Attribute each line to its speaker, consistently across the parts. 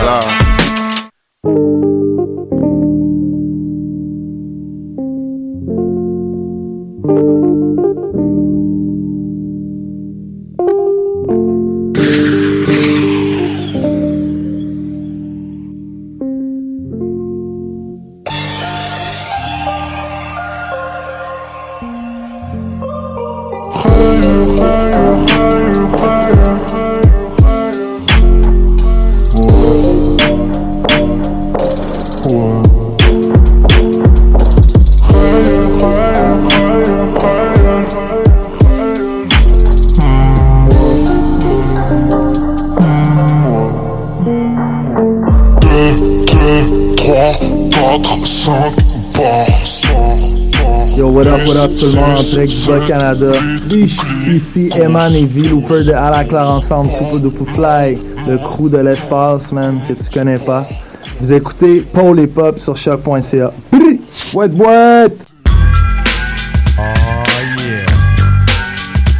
Speaker 1: fucker,
Speaker 2: du Bas Canada. Ici Eman et V Looper de À la Claire Ensemble, Super Duper Fly, le crew de l'espace, man, que tu connais pas. Vous écoutez Paul et Pop sur choc.ca. Boîte, boîte!
Speaker 3: Oh yeah,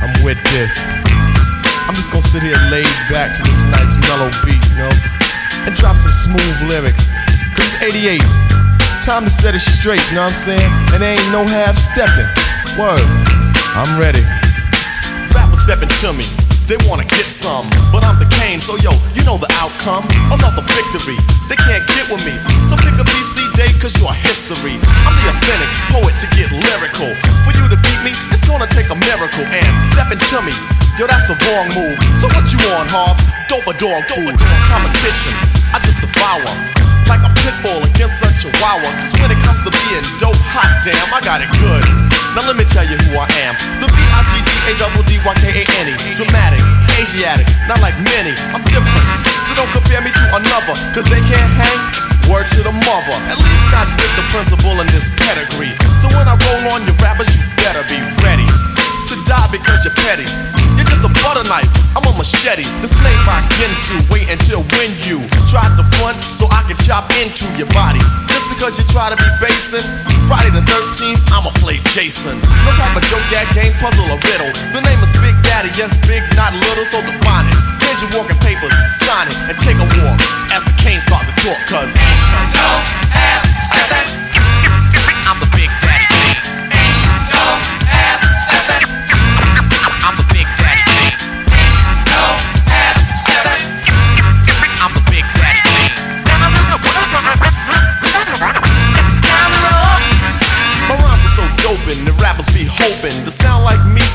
Speaker 3: I'm with this. I'm just gonna sit here laid back to this nice mellow beat, you know, and drop some smooth lyrics. Cause it's 88. Time to set it straight, you know what I'm saying? And there ain't no half stepping. Word, I'm ready. Rappers stepping to me. They wanna get some, but I'm the Kane, so yo, you know the outcome. Another victory, they can't get with me. So pick a BC date, cause you're history. I'm the authentic poet to get lyrical. For you to beat me, it's gonna take a miracle. And stepping to me, yo, that's a wrong move. So what you on, Hobbs? Dope a dog food. Competition, I just devour. Like a pit bull against a chihuahua. Cause when it comes to being dope, hot damn, I got it good. Now let me tell you who I am. The B-I-G-D-A-D-D-Y-K-A-N-E. Dramatic, Asiatic, not like many. I'm different. So don't compare me to another. Cause they can't hang. Word to the mother. At least not with the principal in this pedigree. So when I roll on your rappers, you better be ready to die because you're petty. You're just a butter knife, I'm a machete. This made by Ginsu. Wait until when you try to front so I can chop into your body. Just because you try to be basing, Friday the 13th, I'ma play Jason. No type of joke, that game, puzzle, or riddle. The name is Big Daddy, yes, big, not little, so define it. Here's your walking papers, sign it, and take a walk as the canes start to talk, cause. No half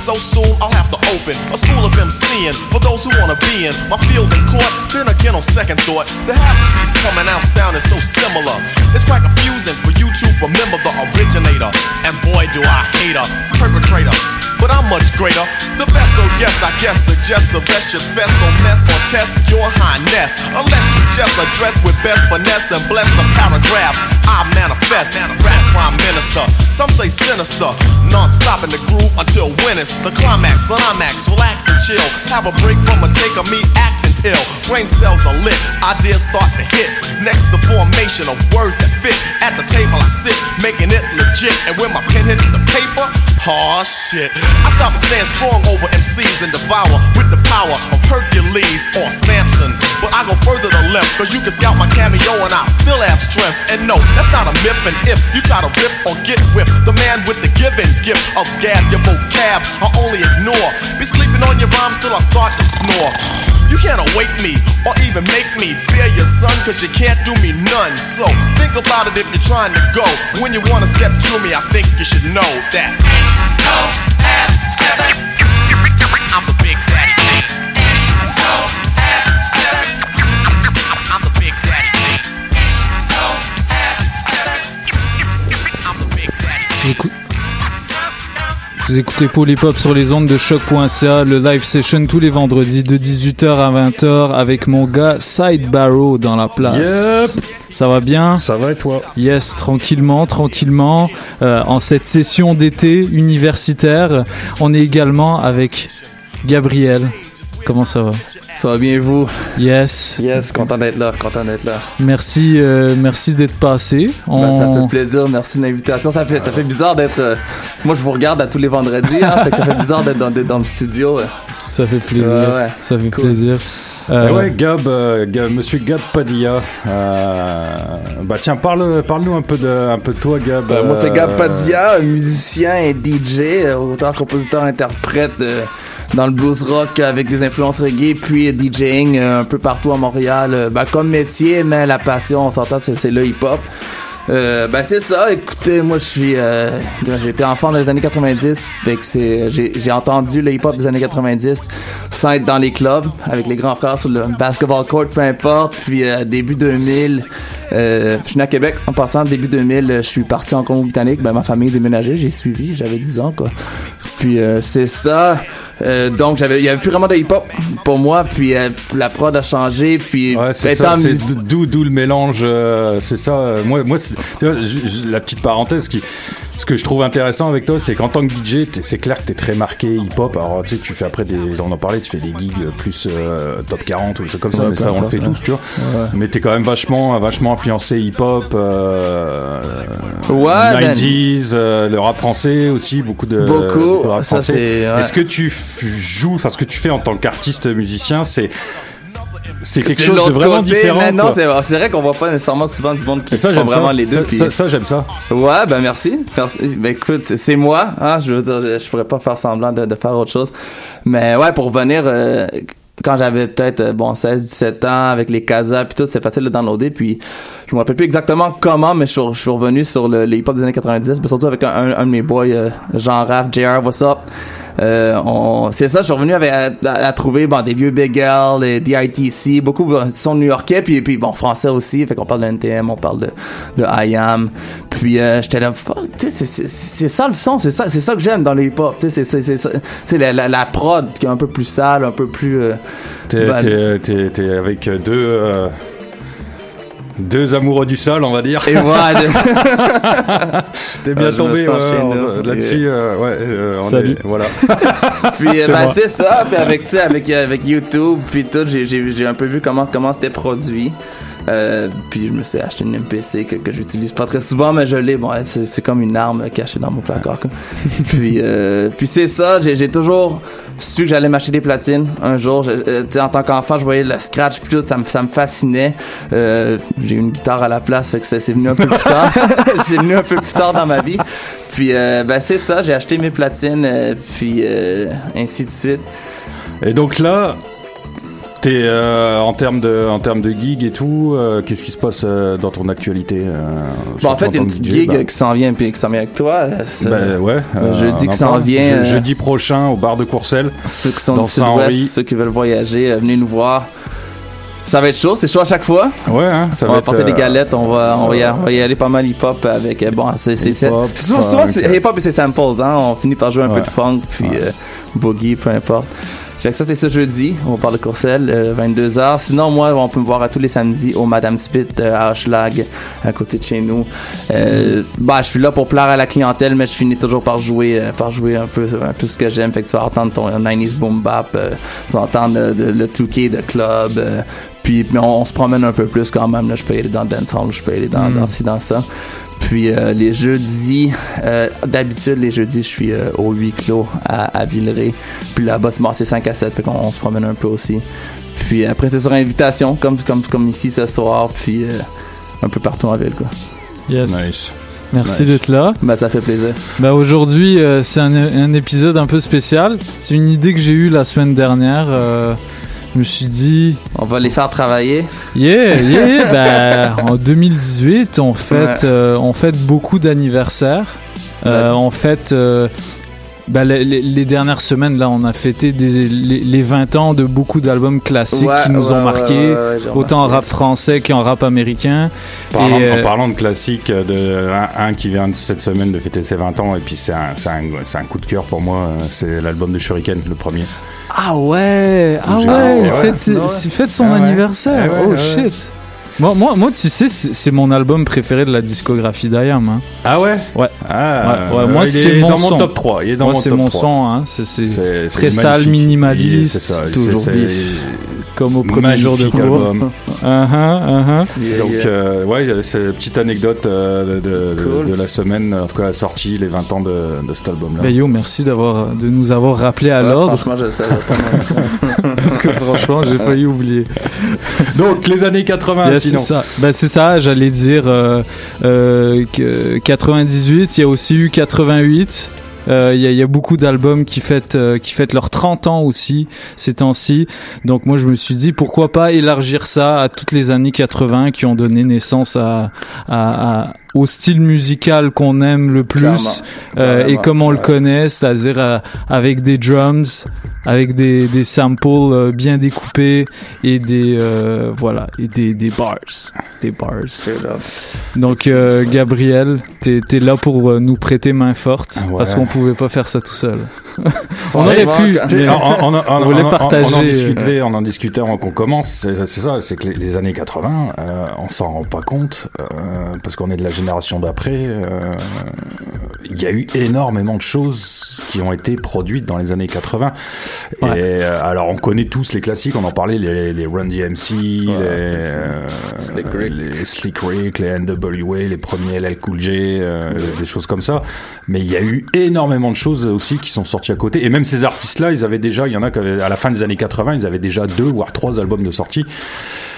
Speaker 3: so soon. I'll have to open a school of MCing for those who wanna be in my field and court. Then again, on second thought, the half coming out sounding so similar. It's quite confusing for you to remember the originator. And boy, do I hate a perpetrator. But I'm much greater. The best, oh yes, I guess suggest the rest should best don't mess or test your highness. Unless you just address with best finesse and bless the paragraphs I manifest. Rap prime minister, some say sinister. Non-stop in the groove until when it's the climax. Climax, relax and chill. Have a break from a take of me acting ill. Brain cells are lit, ideas start to hit. Next, the formation of words that fit. At the table I sit, making it legit. And when my pen hits the paper, oh shit. I stop and stand strong over MCs and devour with the power of Hercules or Samson. But I go further to left, cause you can scout my cameo and I still have strength. And no, that's not a myth. And if you try to rip or get whipped, the man with the given gift of gab, your vocab, I only ignore. Be sleeping on your rhymes till I start to snore. You can't awake me or even make me fear your son, cause you can't do me none. So think about it if you're trying to go. When you wanna step to me, I think you should know that. No half stepping. I'm the big daddy king. No half stepping. I'm the big daddy king. No half stepping. I'm the big daddy king.
Speaker 2: Écoute- Vous
Speaker 4: Vous écoutez Polypop sur les ondes de choc.ca, le live session tous les vendredis de 18h à 20h avec mon gars Side Barrow dans la place.
Speaker 5: Yep.
Speaker 4: Ça va bien
Speaker 5: Ça va et toi
Speaker 4: Yes, tranquillement, tranquillement. Euh, en cette session d'été universitaire, on est également avec Gabriel. Comment ça va
Speaker 6: Ça va bien vous
Speaker 4: Yes.
Speaker 6: Yes, content d'être là, content d'être là.
Speaker 4: Merci, euh, merci d'être passé.
Speaker 6: Ben, ça fait plaisir, merci de l'invitation. Ça fait, ça fait bizarre d'être. euh, moi, je vous regarde à tous les vendredis, hein, fait que ça fait bizarre d'être dans, le studio.
Speaker 4: Ça fait plaisir.
Speaker 6: Ouais, ouais.
Speaker 4: Ça fait
Speaker 6: Cool.
Speaker 4: plaisir.
Speaker 5: Eh
Speaker 4: Euh,
Speaker 5: ouais, Gab, euh, Gab- Monsieur Gab Padilla. Euh, bah tiens, parle, parle-nous un peu de, un peu de toi, Gab.
Speaker 6: Ben, moi, c'est Gab
Speaker 5: Euh,
Speaker 6: Padilla, musicien et DJ, euh, auteur, compositeur, interprète euh, dans le blues rock avec des influences reggae, puis euh, DJing euh, un peu partout à Montréal. Euh, ben, comme métier, mais la passion, on s'entend, c'est, c'est le hip-hop. Euh, ben c'est ça, écoutez, moi je suis euh, j'étais enfant dans les années 90, fait que c'est j'ai j'ai entendu le hip-hop des années 90 sans être dans les clubs avec les grands frères sur le basketball court, peu importe, puis euh, début 2000 euh, je suis né à Québec. En passant début 2000, euh, je suis parti en Congo-Britannique, ben ma famille déménagée, j'ai suivi, j'avais 10 ans quoi. Puis euh, c'est ça. Euh, donc j'avais il y avait plus vraiment de hip-hop pour moi, puis euh, la prod a changé, puis
Speaker 5: Ouais, c'est ça, c'est d'où d'où le mélange, euh, c'est ça. moi, moi, la petite parenthèse qui, ce que je trouve intéressant avec toi, c'est qu'en tant que DJ, c'est clair que t'es très marqué hip-hop. Alors, tu sais, tu fais après des, on en parlait, tu fais des gigs plus euh, top 40 ou des trucs comme ça,
Speaker 6: Ouais,
Speaker 5: mais ça, on le fait
Speaker 6: ouais.
Speaker 5: tous, tu vois. Mais t'es quand même vachement, vachement influencé hip-hop, euh,
Speaker 6: Ouais, ben-
Speaker 5: 90s, euh, le rap français aussi, beaucoup de,
Speaker 6: Beaucoup,
Speaker 5: de rap
Speaker 6: ça, c'est- ouais.
Speaker 5: Est-ce que tu joues, enfin, ce que tu fais en tant qu'artiste musicien, c'est c'est quelque chose de vraiment
Speaker 6: côté,
Speaker 5: différent.
Speaker 6: mais non,
Speaker 5: quoi.
Speaker 6: c'est vrai qu'on voit pas nécessairement souvent du monde qui
Speaker 5: ça,
Speaker 6: font vraiment
Speaker 5: ça.
Speaker 6: les deux.
Speaker 5: Ça,
Speaker 6: puis-
Speaker 5: ça, ça, j'aime ça.
Speaker 6: Ouais, ben merci. merci. Ben écoute, c'est moi. Hein, je veux dire, je, je pourrais pas faire semblant de, de faire autre chose. Mais ouais, pour revenir, euh, quand j'avais peut-être euh, bon 16-17 ans avec les casas puis tout, c'était facile de downloader. Puis je me rappelle plus exactement comment, mais je, suis- je suis revenu sur le, les hip-hop des années 90, mais surtout avec un, un, un de mes boys, euh, Jean Raff, JR, what's up? Euh, on, c'est ça, je suis revenu avec, à, à- à trouver bon, des vieux Big L, des DITC, beaucoup bon, sont new-yorkais, puis, puis bon, français aussi, fait qu'on parle de NTM, on parle de, de I Am, puis euh, j'étais là, fuck, c'est- c'est c'est ça le son, c'est ça, c'est ça que j'aime dans les hip-hop, tu sais, c'est- c'est la, la, la prod qui est un peu plus sale, un peu plus... euh,
Speaker 5: T'es t'es- t'es- t'es avec deux, euh, deux amoureux du sol, on va dire.
Speaker 6: et moi, de-
Speaker 5: T'es bien
Speaker 6: Ah,
Speaker 5: tombé on-
Speaker 6: nous.
Speaker 5: là-dessus. euh, ouais, euh, on
Speaker 4: Salut.
Speaker 5: est- voilà.
Speaker 6: Puis euh,
Speaker 4: C'est
Speaker 6: ben, c'est ça, puis avec avec euh, avec YouTube puis tout, j'ai un peu vu comment comment c'était produit. Euh, puis je me suis acheté une MPC que, que j'utilise pas très souvent mais je l'ai. Bon c'est comme une arme cachée dans mon placard quoi. puis euh, puis c'est ça j'ai toujours su que j'allais m'acheter des platines un jour. Je- euh, en tant qu'enfant je voyais le scratch puis tout ça me ça me fascinait. Euh, j'ai eu une guitare à la place fait que c'est c'est venu un peu plus tard. C'est venu un peu plus tard dans ma vie. Puis ben c'est ça j'ai acheté mes platines puis ainsi de suite.
Speaker 5: Et donc là, t'es euh, en termes de, en termes de gig et tout. euh, Qu'est-ce qui se passe euh, dans ton actualité
Speaker 6: Bon, en fait, il y a une petite gig
Speaker 5: bah,
Speaker 6: qui s'en vient puis qui s'en vient avec toi.
Speaker 5: bah, ouais.
Speaker 6: euh, jeudi qui s'en vient,
Speaker 5: Je- jeudi prochain au bar de Courcelles.
Speaker 6: Ceux qui sont
Speaker 5: dans
Speaker 6: du sud-ouest, ceux qui veulent voyager, venez nous voir. Ça va être chaud, c'est chaud à chaque fois.
Speaker 5: Ouais, hein, ça
Speaker 6: on
Speaker 5: va
Speaker 6: porter des galettes, on va, on va, y, on va y aller pas mal hip-hop avec. Bon, c'est souvent, souvent, hip-hop et c'est samples, hein. On finit par jouer un
Speaker 5: Ouais.
Speaker 6: peu de funk, puis euh, boogie, peu importe. Fait que ça, c'est ce jeudi, on parle de Courcelles, euh, 22h. Sinon, moi, on peut me voir à tous les samedis au Madame Spit euh, à Hochelag, à côté de chez nous. Euh, bah, je suis là pour plaire à la clientèle, mais je finis toujours par jouer, euh, par jouer un peu, un peu ce que j'aime. Fait que tu vas entendre ton 90s boom bap, tu vas entendre de- le 2K de club, puis mais on, on se promène un peu plus quand même. Là, je peux aller dans le dancehall, je peux aller dans, dans ci, dans ça. Puis euh, les jeudis, euh, d'habitude les jeudis, je suis euh, au huis clos à, à Villeray. Puis là-bas, c'est bon, c'est 5 à 7, fait qu'on on se promène un peu aussi. Puis après, c'est sur invitation, comme, comme, comme ici ce soir, puis euh, un peu partout en ville, quoi.
Speaker 4: Yes.
Speaker 5: Nice.
Speaker 4: Merci
Speaker 5: Nice.
Speaker 4: d'être là.
Speaker 6: Ben, ça fait plaisir.
Speaker 4: Bah aujourd'hui, euh, c'est un, un épisode un peu spécial. C'est une idée que j'ai eue la semaine dernière. Je me suis dit,
Speaker 6: On va les faire travailler.
Speaker 4: yeah, yeah, bah, en 2018, on fête,
Speaker 6: Ouais.
Speaker 4: euh, on fête beaucoup d'anniversaires. Euh,
Speaker 6: Ouais.
Speaker 4: on fête euh, Bah, les, dernières semaines, là, on a fêté des, les, les 20 ans de beaucoup d'albums classiques
Speaker 6: Ouais,
Speaker 4: qui nous
Speaker 6: ouais,
Speaker 4: ont
Speaker 6: ouais,
Speaker 4: marqués,
Speaker 6: ouais, ouais, j'ai
Speaker 4: autant en rap français qu'en rap américain.
Speaker 5: Parlant-
Speaker 4: Et, euh,
Speaker 5: En parlant de classique, de, un, un qui vient de cette semaine de fêter ses 20 ans, et puis c'est un, c'est un, un coup de cœur pour moi, euh, c'est l'album de Shuriken, le premier.
Speaker 4: Ah ouais, ah ouais,
Speaker 5: ouais.
Speaker 4: c'est- fête son
Speaker 5: Ah ouais.
Speaker 4: anniversaire.
Speaker 5: Ah ouais,
Speaker 4: oh shit. Moi, moi, moi, tu sais, c'est mon album préféré de la discographie d'Ayam. Hein.
Speaker 5: Ah ouais?
Speaker 4: Ouais.
Speaker 5: Ah,
Speaker 4: Ouais, ouais, moi, c'est
Speaker 5: est
Speaker 4: mon
Speaker 5: dans
Speaker 4: son.
Speaker 5: mon top 3. Il est dans
Speaker 4: Moi,
Speaker 5: mon
Speaker 4: c'est
Speaker 5: top
Speaker 4: mon
Speaker 5: 3.
Speaker 4: son. Hein. C'est- C'est
Speaker 5: C'est- c'est
Speaker 4: très sale, minimaliste,
Speaker 5: C'est ça,
Speaker 6: toujours vif.
Speaker 5: C'est-
Speaker 4: comme au premier jour de
Speaker 5: magnifique
Speaker 4: cours.
Speaker 5: album.
Speaker 4: Uh-huh, uh-huh.
Speaker 6: Yeah,
Speaker 5: Donc,
Speaker 6: yeah.
Speaker 5: euh, ouais, c'est une petite anecdote euh, de, de-
Speaker 6: Cool.
Speaker 5: de la semaine, en tout cas la sortie, les 20 ans de, de cet album-là.
Speaker 4: Ben yo, merci d'avoir de nous avoir rappelé à
Speaker 6: Ouais,
Speaker 4: l'ordre
Speaker 6: Franchement, je
Speaker 4: parce que franchement, j'ai failli oublier.
Speaker 5: Donc, les années 80,
Speaker 4: Yes, c'est
Speaker 5: sinon.
Speaker 4: ça. Ben, c'est ça, j'allais dire euh, euh, que 98, il y a aussi eu 88. Euh, Il y, a, il y a beaucoup d'albums qui fêtent euh, qui fêtent leurs 30 ans aussi ces temps-ci. Donc moi je me suis dit pourquoi pas élargir ça à toutes les années 80 qui ont donné naissance à- au style musical qu'on aime le plus
Speaker 6: Clairement.
Speaker 4: euh, et comme on le connaît, c'est-à-dire euh, avec des drums, avec des, des samples euh, bien découpés et des euh, voilà et des, des bars, des bars. Donc euh, Gabriel, t'es es là pour nous prêter main forte
Speaker 5: Ouais.
Speaker 4: parce qu'on pouvait pas faire ça tout seul. On aurait pu.
Speaker 5: on, on-
Speaker 4: voulait partager,
Speaker 5: On en discutait, on en discutait avant qu'on commence. C'est ça, c'est que les, les années 80, euh, on s'en rend pas compte euh, parce qu'on est de la génération d'après. euh, Il y a eu énormément de choses qui ont été produites dans les années 80.
Speaker 4: Ouais.
Speaker 5: Et euh, alors, on connaît tous les classiques. On en parlait, les, les Run DMC, les, euh,
Speaker 6: Slick Rick.
Speaker 5: les Slick Rick, les NWA, les premiers LL Cool J, euh, des choses comme ça. Mais il y a eu énormément de choses aussi qui sont sorties à côté. Et même ces artistes-là, ils avaient déjà, il y en a qui à la fin des années 80, ils avaient déjà deux voire trois albums de sortie.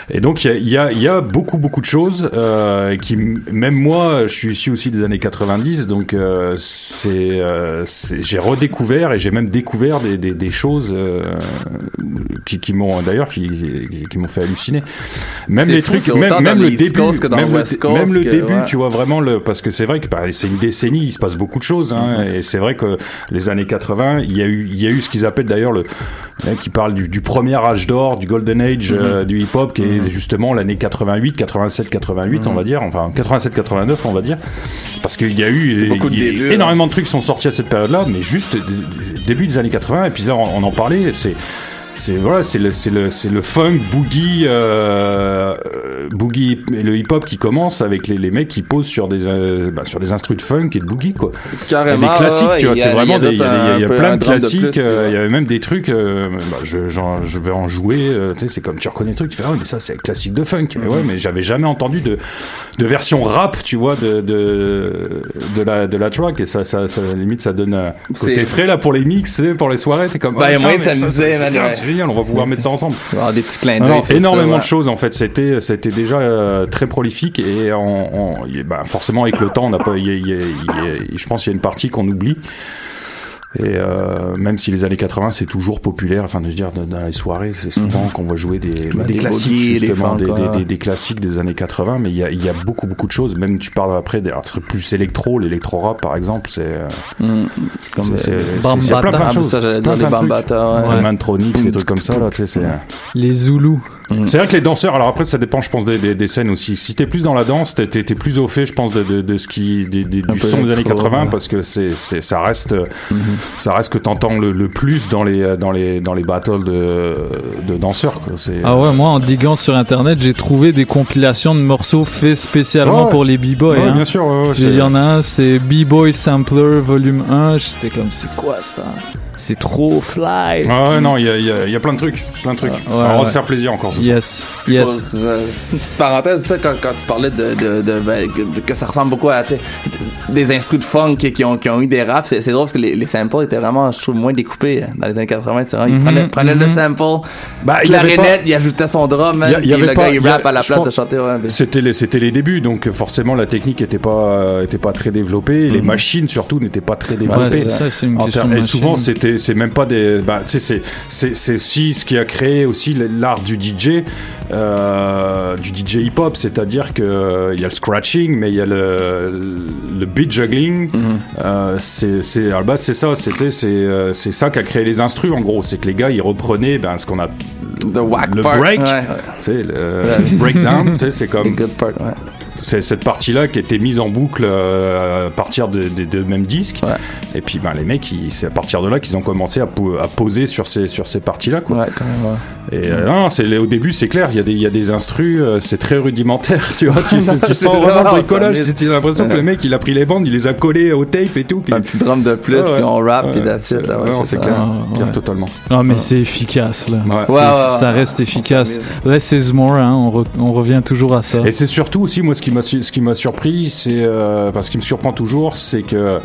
Speaker 5: Et donc il y y, y a beaucoup beaucoup de choses euh, qui même moi je suis issu aussi des années 90 donc euh, c'est euh, c'est- j'ai redécouvert et j'ai même découvert des, des, des choses euh, qui, qui m'ont d'ailleurs qui, qui, qui m'ont fait halluciner même les
Speaker 6: fou,
Speaker 5: trucs même, même le début
Speaker 6: Coast que dans
Speaker 5: même,
Speaker 6: West
Speaker 5: le,
Speaker 6: Coast
Speaker 5: même le
Speaker 6: que-
Speaker 5: début
Speaker 6: ouais.
Speaker 5: tu vois vraiment le parce que c'est vrai que bah, c'est une décennie il se passe beaucoup de choses hein, et c'est vrai que les années 80 il y a eu il y a eu ce qu'ils appellent d'ailleurs le hein, qui parle du, du premier âge d'or du golden age
Speaker 6: Mm-hmm.
Speaker 5: euh, du hip hop qui est justement l'année 88 87 88
Speaker 6: Mm-hmm.
Speaker 5: on va dire enfin 87 89 on va dire parce qu'il y a eu
Speaker 6: Beaucoup de
Speaker 5: il
Speaker 6: hein.
Speaker 5: énormément de trucs qui sont sortis à cette période là mais juste début des années 80 et puis là on, on en parlait c'est c'est voilà, c'est le c'est le c'est le funk boogie euh, euh, boogie et le hip hop qui commence avec les, les mecs qui posent sur des euh, bah, sur des instruments de funk et de boogie quoi. Y a
Speaker 6: Carrément.
Speaker 5: des classiques,
Speaker 6: ouais,
Speaker 5: tu vois,
Speaker 6: y a-
Speaker 5: c'est vraiment
Speaker 6: il y a
Speaker 5: des, il y a, y a
Speaker 6: un peu
Speaker 5: plein de classiques, euh, il y avait même des trucs, euh, bah, je, j'en- je vais en jouer, euh, tu sais, c'est comme tu reconnais le truc, tu fais, ah mais ça c'est classique de funk,
Speaker 6: Mhm.
Speaker 5: Mais ouais, mais j'avais jamais entendu de, de version rap, tu vois, de, de, de la, de la track, et ça, ça, ça, limite, ça donne un côté frais là pour les mix, pour les soirées, t'es comme,
Speaker 6: Bah, il y a
Speaker 5: ah,
Speaker 6: moyen de
Speaker 5: mais ça, génial, on va pouvoir mettre ça ensemble.
Speaker 6: Alors, des petits clins d'œil.
Speaker 5: énormément
Speaker 6: ça,
Speaker 5: de choses en fait. C'était, c'était déjà euh, très prolifique et on, on- y- bah, forcément avec le temps, on n'a pas. y a- y a- y a- je pense qu'il y a une partie qu'on oublie. Et euh, même si les années 80 c'est toujours populaire, enfin je veux dire dans les soirées c'est souvent qu'on va jouer des,
Speaker 6: Bah,
Speaker 5: des,
Speaker 6: des
Speaker 5: classiques
Speaker 6: des
Speaker 5: justement,
Speaker 6: funk,
Speaker 5: des, des,
Speaker 6: ouais.
Speaker 5: des- des classiques des années 80, mais il y a, il y a beaucoup beaucoup de choses. Même tu parles après des trucs plus électro, l'électro rap par exemple, c'est euh,
Speaker 6: Mm. Comme
Speaker 5: c'est- plein, plein de
Speaker 6: Ah,
Speaker 5: choses.
Speaker 6: ça, j'allais dire
Speaker 5: Plein,
Speaker 6: les
Speaker 5: plein de trucs.
Speaker 6: Bambata. ouais.
Speaker 5: Ouais. Mantronics, des trucs comme ça là, tu sais, c'est.
Speaker 4: Les Zoulous.
Speaker 5: C'est vrai que les danseurs, alors après ça dépend je pense des, des, des scènes aussi. Si t'es plus dans la danse, t'es, t'es- t'es plus au fait je pense de, de, de ce qui des, du son des années
Speaker 6: électro,
Speaker 5: 80
Speaker 6: ouais.
Speaker 5: parce que c'est, c'est ça reste ça reste que t'entends le, le plus dans les dans les dans les battles de, de danseurs quoi. C'est
Speaker 4: Ah ouais, moi en diguant sur internet, j'ai trouvé des compilations de morceaux faits spécialement
Speaker 5: Ouais.
Speaker 4: pour les b-boys.
Speaker 5: Ouais,
Speaker 4: hein.
Speaker 5: bien sûr.
Speaker 4: Il y en a un, c'est B-Boy Sampler Volume 1. J'étais comme, c'est quoi ça? C'est trop fly.
Speaker 5: Ah ouais, non, il y a, il y, y a plein de trucs, plein de trucs.
Speaker 4: Ouais,
Speaker 5: Alors, on va
Speaker 4: ouais.
Speaker 5: se faire plaisir encore ce soir.
Speaker 4: Yes, yes.
Speaker 6: Euh, petite parenthèse, tu sais, quand, quand tu parlais de, de, de, ben, que, de- que ça ressemble beaucoup à des instruments de funk qui, qui ont, qui ont eu des raps, c'est c'est drôle parce que les, les samples étaient vraiment, je trouve, moins découpés euh, dans les années 80. C'est vrai,
Speaker 4: Mhm,
Speaker 6: il prenait, prenait le
Speaker 4: mhm.
Speaker 6: sample,
Speaker 5: Bah,
Speaker 6: clarinette, il ajoutait son drum,
Speaker 5: Il y a- il y
Speaker 6: puis
Speaker 5: avait
Speaker 6: le
Speaker 5: pas-
Speaker 6: gars il rappe à la place de chanter. Ouais, mais-
Speaker 5: C'était les, c'était les débuts, donc forcément la technique était pas, était pas très développée, les machines surtout n'étaient pas très
Speaker 4: Ouais,
Speaker 5: développées.
Speaker 4: c'est ça, c'est une
Speaker 5: et souvent c'était, c'est même pas des. Bah, c'est, c'est, c'est aussi ce qui a créé aussi l'art du DJ, euh, du DJ hip-hop, c'est-à-dire que euh, il y a le scratching, mais il y a le, le beat juggling. Euh, c'est, à la base, c'est ça, c'est, euh, c'est ça qui a créé les instrus en gros. C'est que les gars, ils reprenaient ben, ce qu'on a.
Speaker 6: The whack
Speaker 5: le
Speaker 6: part.
Speaker 5: break,
Speaker 6: ouais.
Speaker 5: le breakdown, c'est
Speaker 6: The
Speaker 5: comme
Speaker 6: good part, ouais.
Speaker 5: C'est cette partie-là qui était mise en boucle euh, à partir des de, de mêmes disques.
Speaker 6: Ouais.
Speaker 5: Et puis ben, les mecs, ils- c'est à partir de là qu'ils ont commencé à, po- à poser sur ces, sur ces parties-là. Quoi.
Speaker 6: Ouais, quand même, ouais.
Speaker 5: Et euh, non, c'est, au début, c'est clair, il y, a des- il y a des instrus, euh, c'est très rudimentaire. Tu, vois, tu, sens
Speaker 6: vrai,
Speaker 5: vraiment le bricolage. Tu as l'impression que le mec, il a pris les bandes, il les a collées au tape et tout. Puis,
Speaker 6: Un petit drum de plus,
Speaker 5: Ouais, ouais.
Speaker 6: puis on rap,
Speaker 5: Ouais,
Speaker 6: puis that's
Speaker 5: c'est-
Speaker 6: it. là, ouais,
Speaker 5: ouais,
Speaker 6: c'est
Speaker 5: clair. Totalement.
Speaker 4: Non, mais c'est efficace, là.
Speaker 5: Ouais.
Speaker 6: Ouais,
Speaker 4: C'est-
Speaker 6: ouais,
Speaker 4: ça reste efficace. Less is more, hein, on, re- on revient toujours à ça.
Speaker 5: Et c'est surtout aussi, moi, ce ce qui m'a surpris, c'est, euh, me surprend toujours, c'est que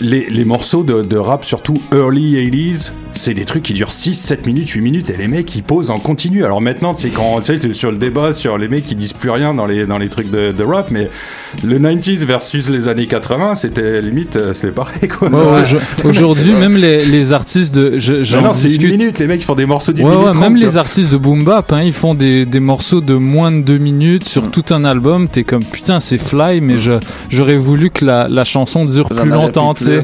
Speaker 5: les, morceaux de rap, surtout early 80s, c'est des trucs qui durent 6, 7 minutes, 8 minutes, et les mecs, ils posent en continu. Alors maintenant, c'est quand, tu sais, c'est sur le débat sur les mecs qui disent plus rien dans les, dans les trucs de, de rap, mais le 90s versus les années 80, c'était limite, euh, c'était pareil, quoi.
Speaker 4: Ouais, ouais, je- Aujourd'hui, même les, les artistes de. je-
Speaker 5: Non, non, c'est une minute, les mecs, ils font des morceaux d'une
Speaker 4: Ouais,
Speaker 5: minute
Speaker 4: ouais, même
Speaker 5: trente, tu
Speaker 4: les artistes de boom bap, hein, ils font des, des morceaux de moins de deux minutes sur tout un album. T'es comme putain, c'est fly, mais je j'aurais voulu que la, la chanson dure
Speaker 6: J'en
Speaker 4: plus longtemps, tu sais.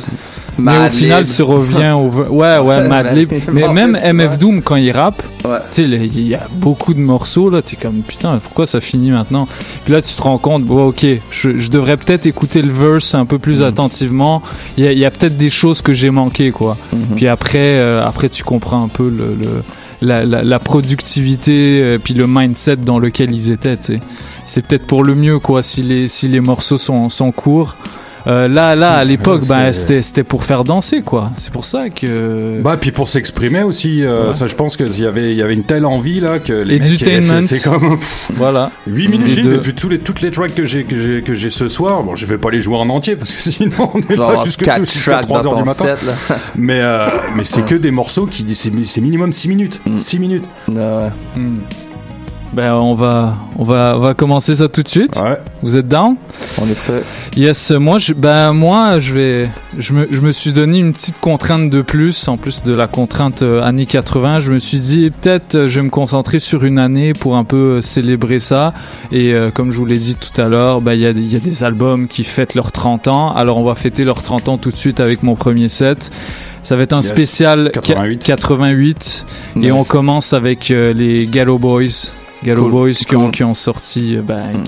Speaker 4: Mais au final, tu reviens au. Ouais, ouais, Madlib.
Speaker 6: Mad Lib.
Speaker 4: Mais même MF. Doom, quand il rappe, tu sais, il y a beaucoup de morceaux là. T'es comme putain, pourquoi ça finit maintenant? Puis là, tu te rends compte, bon, ok, je, je devrais peut-être écouter le verse un peu plus attentivement. Il y a, peut-être des choses que j'ai manquées, quoi.
Speaker 6: Mhm.
Speaker 4: Puis après, euh, après, tu comprends un peu le, le- la, la, la productivité, euh, puis le mindset dans lequel ils étaient. tu. C'est peut-être pour le mieux, quoi, si les, si les morceaux sont, sont courts. Euh, là, là, à l'époque,
Speaker 5: Ouais,
Speaker 4: ben,
Speaker 5: c'était-
Speaker 4: c'était c'était pour faire danser, quoi. C'est pour ça que.
Speaker 5: Bah puis pour s'exprimer aussi, euh,
Speaker 4: Ouais.
Speaker 5: ça je pense qu'il y avait il y avait une telle envie là que les mecs,
Speaker 4: Edutainment.
Speaker 5: c'est c'est comme
Speaker 4: voilà.
Speaker 5: 8 minutes
Speaker 4: deux.
Speaker 5: depuis tous les toutes les tracks que j'ai que j'ai que j'ai ce soir. Bon, je vais pas les jouer en entier parce que sinon on est
Speaker 6: Genre
Speaker 5: pas jusque
Speaker 6: quatre
Speaker 5: jusqu'à
Speaker 6: tracks
Speaker 5: 3
Speaker 6: dans
Speaker 5: heures du
Speaker 6: ton
Speaker 5: matin.
Speaker 6: set.
Speaker 5: Mais euh, mais c'est que des morceaux qui c'est c'est minimum 6 minutes,
Speaker 6: Mm.
Speaker 5: 6 minutes.
Speaker 6: Ouais, ouais.
Speaker 4: Ben, on va, on va, on va commencer ça tout de suite.
Speaker 5: Ouais.
Speaker 4: Vous êtes down?
Speaker 6: On est prêt.
Speaker 4: Yes, moi, je, ben moi, je vais, je me, je me suis donné une petite contrainte de plus, en plus de la contrainte euh, années 80. Je me suis dit peut-être euh, je vais me concentrer sur une année pour un peu euh, célébrer ça. Et euh, comme je vous l'ai dit tout à l'heure, ben il y a, y a des albums qui fêtent leurs 30 ans. Alors on va fêter leurs 30 ans tout de suite avec mon premier set. Ça va être un
Speaker 5: Yes.
Speaker 4: spécial
Speaker 5: 88.
Speaker 4: 88 et on commence avec les Gallo Boys. Gallo
Speaker 6: Cool.
Speaker 4: Boys qui ont,
Speaker 6: Cool.
Speaker 4: qui ont sorti, euh, ben,
Speaker 6: Mm.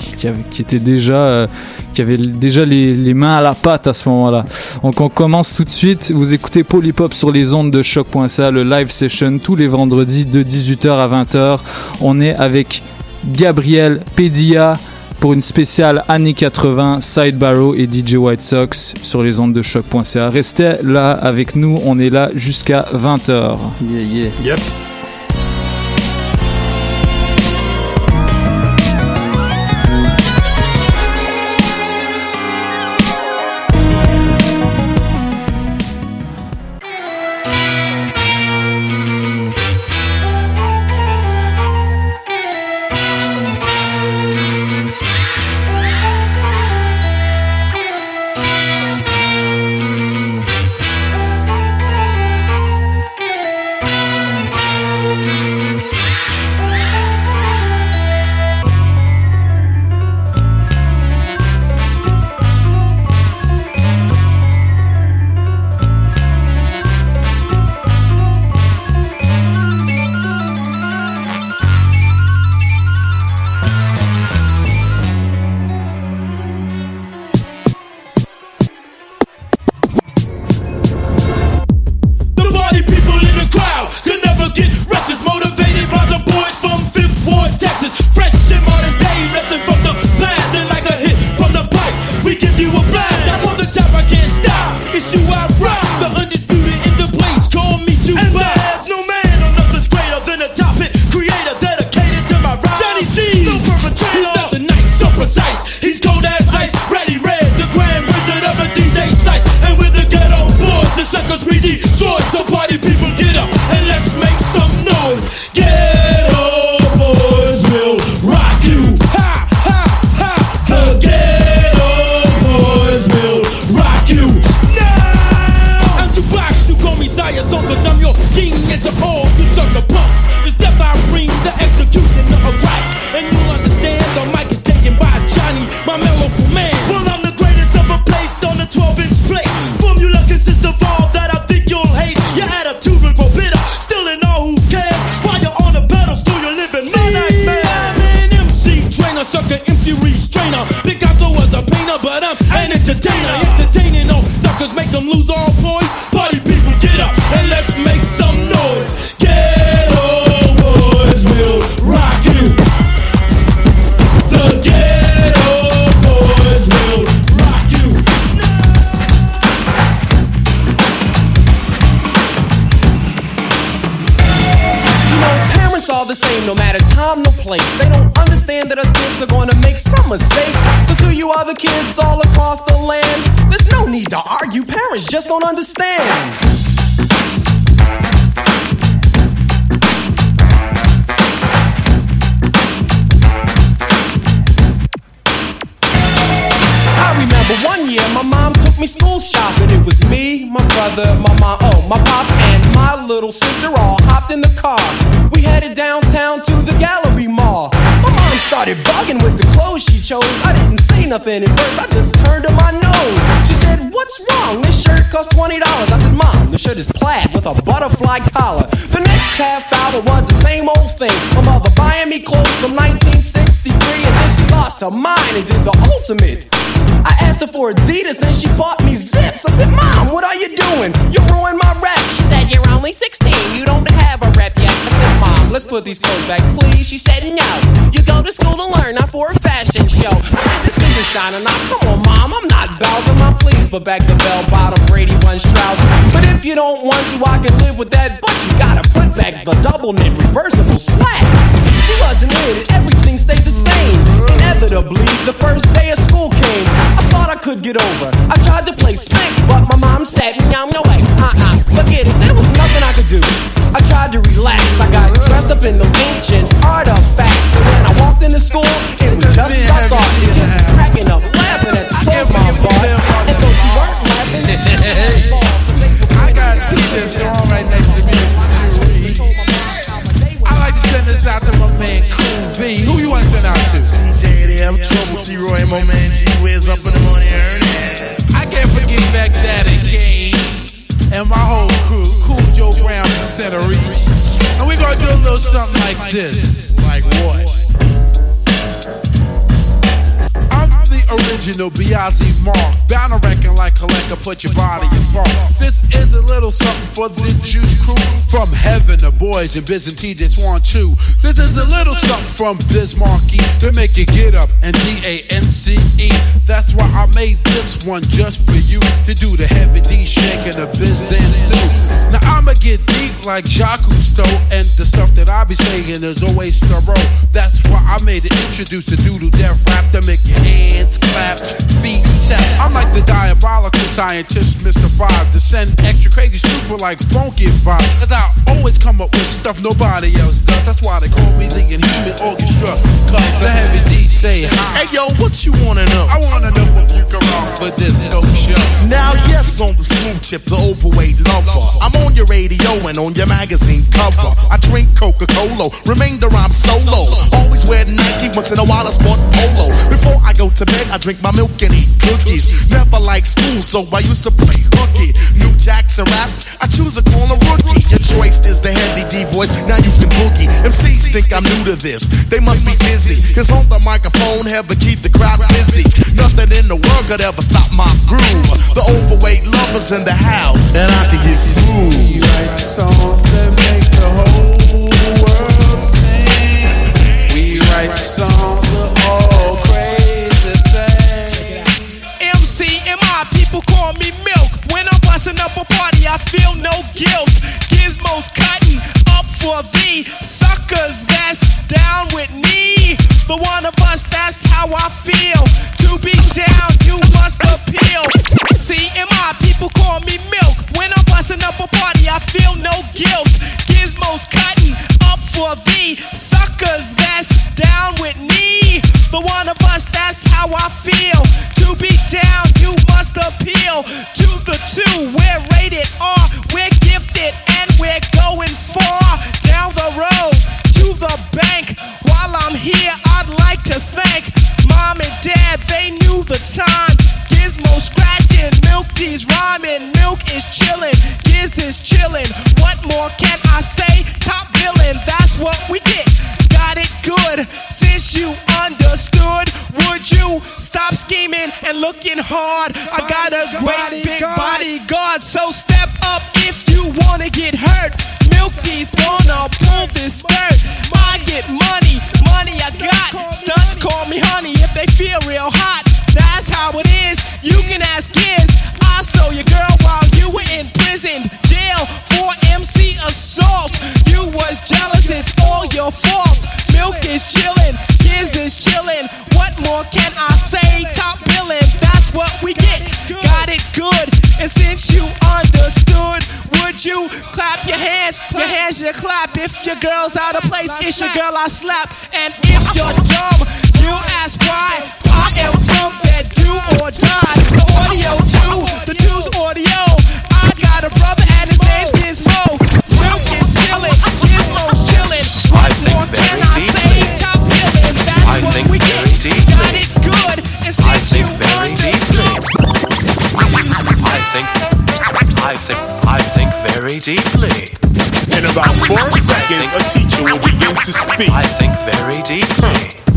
Speaker 4: qui, qui déjà, euh, qui avaient déjà les, les mains à la pâte à ce moment-là. Donc on commence tout de suite. Vous écoutez Polypop sur les ondes de choc.ca, le live session tous les vendredis de 18h à 20h. On est avec Gabriel Pedia pour une spéciale années 80, Side Barrow et DJ White Sox sur les ondes de choc.ca. Restez là avec nous, on est là jusqu'à 20h.
Speaker 6: Yeah, yeah.
Speaker 5: Yep.
Speaker 7: Nothing I
Speaker 8: just turned to my nose. She said, What's wrong? This shirt costs $20. I said, Mom, the shirt is plaid with a butterfly collar. The next half hour was the same old thing. My mother buying me clothes from 1963, and then she lost her mind and did the ultimate. I asked her for Adidas and she bought me zips. I said, Mom, what are you doing? You ruined my rap. She said, You're only 16. You don't have a rep yet. I said, Mom, let's put these clothes back, please. She said, shining off. Come on, Mom. I'm not Bowser, my please. But back the bell bottom Brady Bunch trousers. But if you don't want to, I can live with that. But you gotta put back the double knit reversible slacks. She wasn't in it. Everything stayed the same. Inevitably, the first day of school came. I thought I could get over. I tried to play sick, but my mom said, no, no way, uh-uh. Forget it, there was nothing I could do. I tried to relax. I got dressed up in those ancient
Speaker 9: a something like this.
Speaker 10: Like what?
Speaker 9: I'm the original Biazzi Mark. Bound to reckon like collector, put your body in park. This is a little something for the juice crew. From heaven, the boys in Byzantine just want to. This is a little something from Biz Markie to make you get up and D-A-N-C-E. That's why I made this one just for you to do the heavy D shake and the biz dance too. Now I'ma get deep like Jacques Cousteau, and the stuff that I be saying is always thorough. That's why I made it introduce the doodle death rap to make your hands clap, feet tap. I'm like the diabolical scientist, Mr. Five, to send extra crazy super like funky vibes. Cause I always come up with stuff nobody else does. That's why they call me the Inhuman Orchestra. Cause the heavy D say hi.
Speaker 10: Hey yo, what you wanna know?
Speaker 9: I wanna know if you can rock for this dope show.
Speaker 10: Now, yes, on the smooth tip, the overweight lover. I'm on your radio and on your magazine cover. I drink Coca Cola, remainder I'm solo. Always wear Nike, once in a while I sport polo. Before I go to bed, I drink my milk and eat cookies. Never like school, so I used to play hooky. New Jackson rap, I choose to call a rookie. Your choice is the heavy D voice, now you can boogie. MCs think I'm new to this, they must be dizzy. Cause on the microphone, have to keep the crowd busy. Nothing in the world could ever stop my groove. The overweight lovers in the house, and I can get smooth.
Speaker 9: Write songs that make the whole world sing. We write songs crazy things.
Speaker 7: People call me Milk. When I'm busting up a party, I feel no guilt. Gizmos cutting up for the suckers that's down with me. The one of us, that's how I feel. To be down, you must appeal. CMI, people call me Milk. When I'm busting up a party, I feel no guilt. Gizmos cutting for the suckers that's down with me. The one of us, that's how I feel. To be down, you must appeal to the two. We're rated R, we're gifted, and we're going far down the road to the bank. While I'm here, I'd like to thank mom and dad, they knew the time. Gizmo scratching, milk tea's rhyming, milk is chillin', Giz is chillin'. What more can I say? Top villain, that's what we get. Got it good since you understood. Would you stop scheming and looking hard? I got a great big bodyguard, so step up if you wanna get hurt. Milky's gonna pull this skirt. I get money, money I got. Stunts call me honey if they feel real hot. That's how it is. You can ask kids. I stole your girl while you were in prison, jail for MC assault. You was jealous, it's all your fault. Milk is chillin', Giz is chillin'. What more can I say? Top billin', that's what we get. Got it good, and since you understood, would you clap your hands? Your hands you clap. If your girl's out of place, it's your girl I slap. And if you're dumb, you ask why. I am from that do or die. The Audio Two, the two's audio. I got a brother and his name's Gizmo. Milk is chillin', Gizmo's chillin'. What more can I say? Top billin', that's
Speaker 11: I
Speaker 7: what
Speaker 11: think
Speaker 7: we
Speaker 11: very
Speaker 7: get.
Speaker 11: deeply.
Speaker 7: Got it good, and
Speaker 11: I
Speaker 7: since
Speaker 11: think
Speaker 7: you
Speaker 11: very deeply. I think, I think, I think very deeply.
Speaker 3: In about four seconds, a teacher will begin to speak.
Speaker 11: I think very deeply.
Speaker 3: Let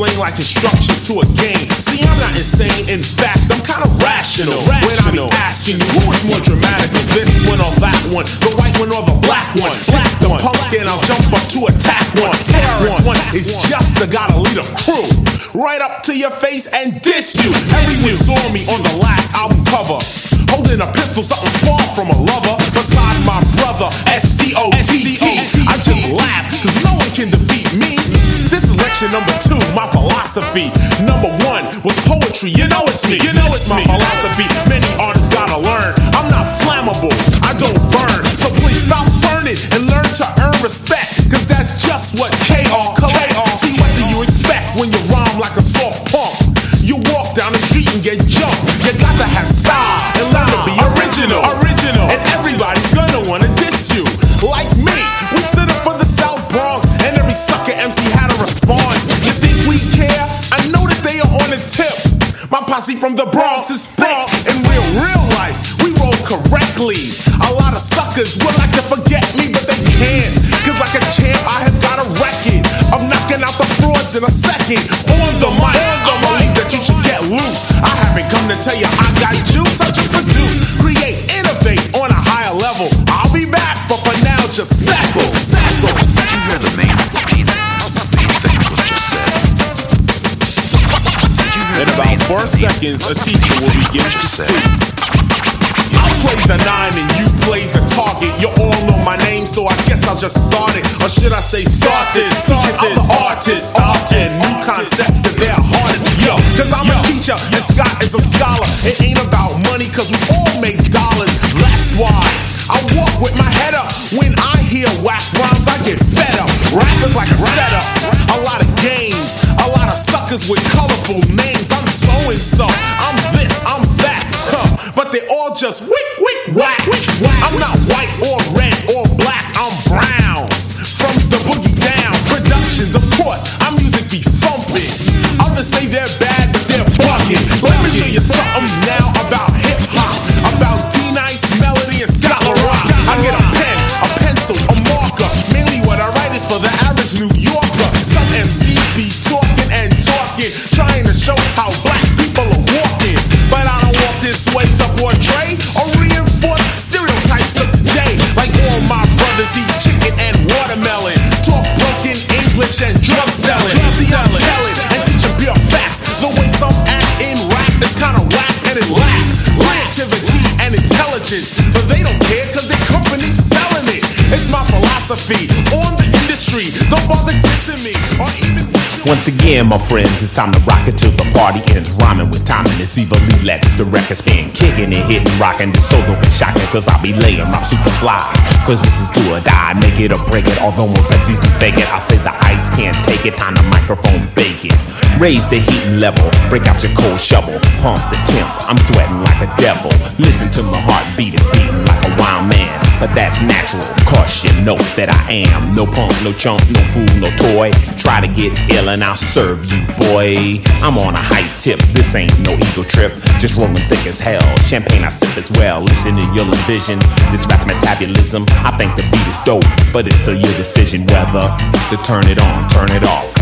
Speaker 3: all like instructions to a game. See, I'm not insane. In fact, I'm kind of rational. When I be asking you who is more dramatic, this one or that one, the white one or the black one. Black the punk, then I'll jump up to attack one. Terrorist one is just a gotta lead a crew. Right up to your face and diss you. Everyone saw me on the last album cover. Holding a pistol, something far from a lover. Beside my brother, S-C-O-T-T. I just laugh, cause no one can defeat me. Lecture number two, my philosophy. Number one was poetry, you know it's me. You know it's my philosophy. Many artists gotta learn. I'm not flammable, I don't burn. So please stop burning and learn to earn respect. Cause that's just what KR collects. See, what do you expect when you rhyme like a soft punk? You walk down the street and get jumped. You got to have style posse from the Bronx is thick. In real, real life, we roll correctly. A lot of suckers would like to forget me, but they can't. Cause like a champ, I have got a record of knocking out the frauds in a second. On the mic, I believe that you should get loose. I haven't come to tell you I got juice, I just produce, create, innovate on a higher level. I'll be back, but for now, just sackle, seconds, a teacher will begin to speak. I played the nine and you played the target. You all know my name, so I guess I'll just start it. Or should I say start this? Teaching other artists often new concepts that they're hardest. Yo, cause I'm a teacher and Scott is a scholar. It ain't about money, cause we all make dollars. That's why I walk with my head up. When I hear whack rhymes, I get fed up. Rappers like a setup. A lot suckers with colorful names. I'm so and so, I'm this, I'm that. Huh. But they all just wick, wick, whack. I'm not white or red or black, I'm brown. From the boogie down, productions, of course, our music be thumping. Others say they're bad, selling. See, I'm telling and teaching pure facts. The way some act in rap is kinda whack and it lacks creativity and intelligence. But they don't care cause their company's selling it. It's my philosophy on the industry. Don't bother dissing me
Speaker 12: Once again, my friends, it's time to rock it till the party ends. Rhyming with timing, it's evenly let the record spin. Kicking and hitting, rocking. The solo be shocking, cause I'll be laying, I'm super fly. Cause this is do or die, make it or break it. Although most MCs do fake it, I'll say the ice can't take it. Time the microphone bake it. Raise the heating level, break out your cold shovel, pump the temp. I'm sweating like a devil. Listen to my heartbeat, it's beating like a wild man. But that's natural, cause you know that I am. No punk, no chump, no fool, no toy. Try to get ill and I'll serve you, boy. I'm on a high tip, this ain't no ego trip. Just rolling thick as hell. Champagne I sip as well. Listen and you'll envision this rap's metabolism. I think the beat is dope, but it's still your decision whether to turn it on, turn it off.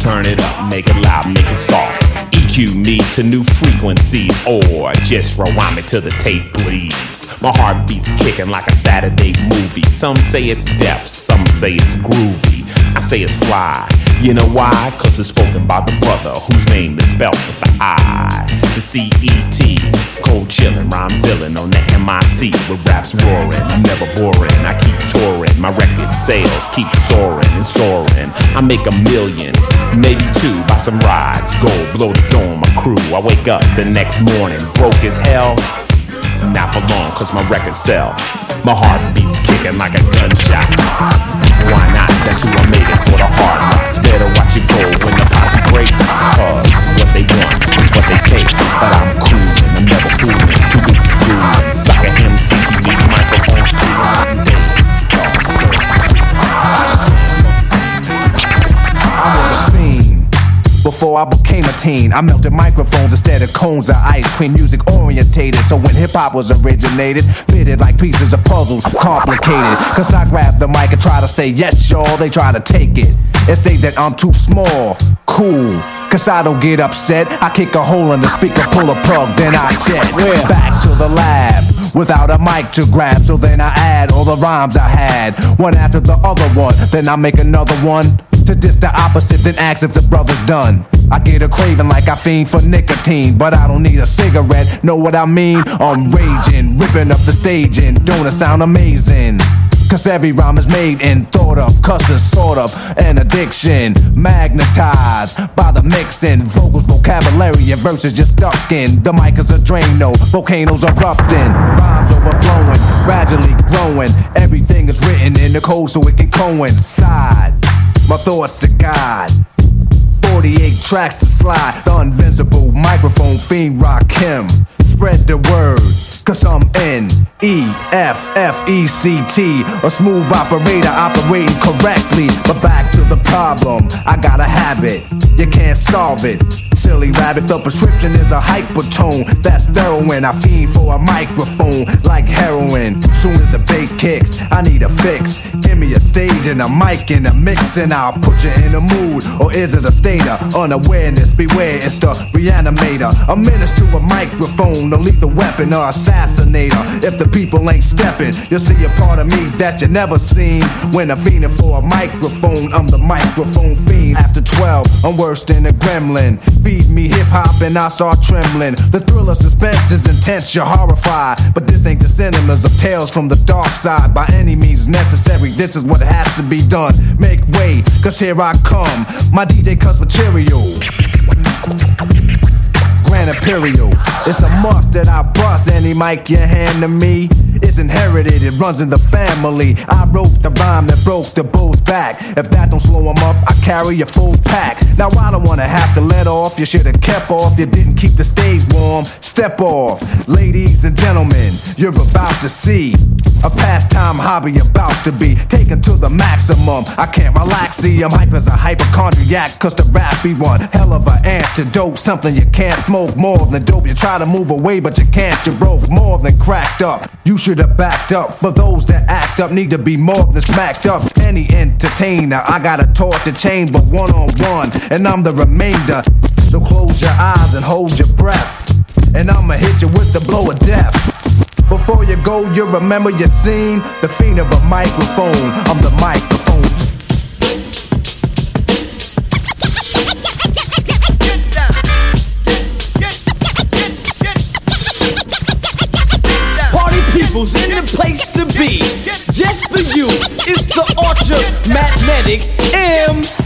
Speaker 12: Turn it up, make it loud, make it soft. EQ me to new frequencies, or just rewind me to the tape, please. My heart beats kicking like a Saturday movie. Some say it's deaf, some say it's groovy. I say it's fly. You know why? Cause it's spoken by the brother whose name is spelled with the I. The C-E-T. Cold chillin', rhyme villain on the MIC with raps roaring. I'm never boring, I keep touring. My record sales keep soaring and soaring. I make a million, maybe two, buy some rides, go blow the on my crew. I wake up the next morning, broke as hell. Not for long, cause my records sell. My heart beats kicking like a gunshot. Why not? That's who I made it for the hard knocks. Better watch it go when the posse breaks. Cause what they want is what they pay. But I'm cool and I'm never fooling. Too busy fooling. Soccer MCs need microphones stealing.
Speaker 13: I before I became a teen. I melted microphones instead of cones of ice cream. Music orientated, so when hip hop was originated, fitted like pieces of puzzles, complicated. Cause I grab the mic and try to say yes, y'all. They try to take it and say that I'm too small. Cool. Cause I don't get upset. I kick a hole in the speaker, pull a plug, then I jet. Back to the lab without a mic to grab. So then I add all the rhymes I had, one after the other one. Then I make another one to diss the opposite, then ask if the brother's done. I get a craving like I fiend for nicotine, but I don't need a cigarette. Know what I mean? I'm raging, ripping up the stage, and don't it sound amazing? Cause every rhyme is made and thought of, cuss is sort of an addiction. Magnetized by the mixing, vocals, vocabulary, and verses just stuck in. The mic is a Drano, volcanoes erupting, rhymes overflowing, gradually growing. Everything is written in the code so it can coincide. My thoughts to God. 48 tracks to slide. The invincible microphone fiend Rakim. Spread the word. Cause I'm N E F F E C T, a smooth operator operating correctly. But back to the problem, I got a habit, you can't solve it. Silly rabbit, the prescription is a hypertone. That's heroin. I fiend for a microphone like heroin. Soon as the bass kicks, I need a fix. Give me a stage and a mic and a mix, and I'll put you in a mood. Or is it a state of unawareness? Beware, it's the reanimator. A menace to a microphone, a lethal weapon or assassinator. If the people ain't stepping, you'll see a part of me that you never seen. When I'm fiending for a microphone, I'm the microphone fiend. After 12, I'm worse than a gremlin. Feed me hip hop and I start trembling. The thrill of suspense is intense, you're horrified. But this ain't the cinemas of tales from the dark side. By any means necessary, this is what has to be done. Make way, cause here I come. My DJ cuts material. Grand Imperial. It's a must that I bust any mic you hand to me. It's inherited, it runs in the family. I wrote the rhyme that broke the bull's back. If that don't slow him up, I carry a full pack. Now I don't wanna have to let off. You should have kept off. You didn't keep the stage warm. Step off, ladies and gentlemen. You're about to see a pastime hobby about to be taken to the maximum. I can't relax, see I'm hype as a hypochondriac, cause the rap be one hell of an antidote. Something you can't smoke more than dope. You try to move away, but you can't. You broke more than cracked up. You should have backed up. For those that act up, need to be more than smacked up. Any entertainer, I got a torch to chain, but one on one, and I'm the remainder. So close your eyes and hold your breath. And I'ma hit you with the blow of death. Before you go, you'll remember your scene. The fiend of a microphone. I'm the microphone.
Speaker 8: You, it's the Ultra Magnetic MC.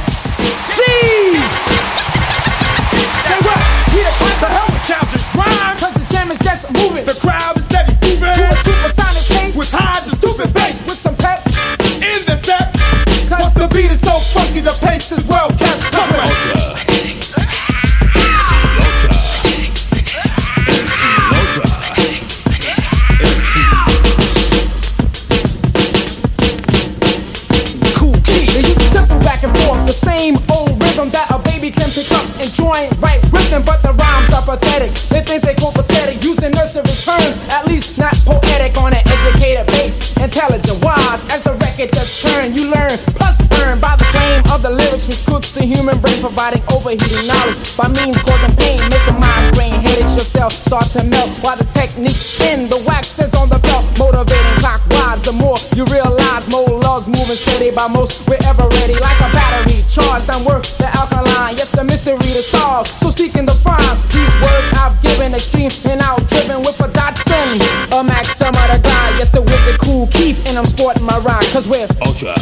Speaker 14: Providing overheating knowledge by means causing pain, make making migraine headaches yourself start to melt while the techniques spin. The wax is on the belt, motivating clockwise. The more you realize, more laws moving steady by most. We're ever ready, like a battery charged and work the alkaline. Yes, the mystery to solve. So seeking the find these words I've given, extreme and out driven with a Datsun, a Maxima to glide. Yes, the wizard Kool Keith, and I'm sporting my rhyme, cause we're
Speaker 7: Ultra.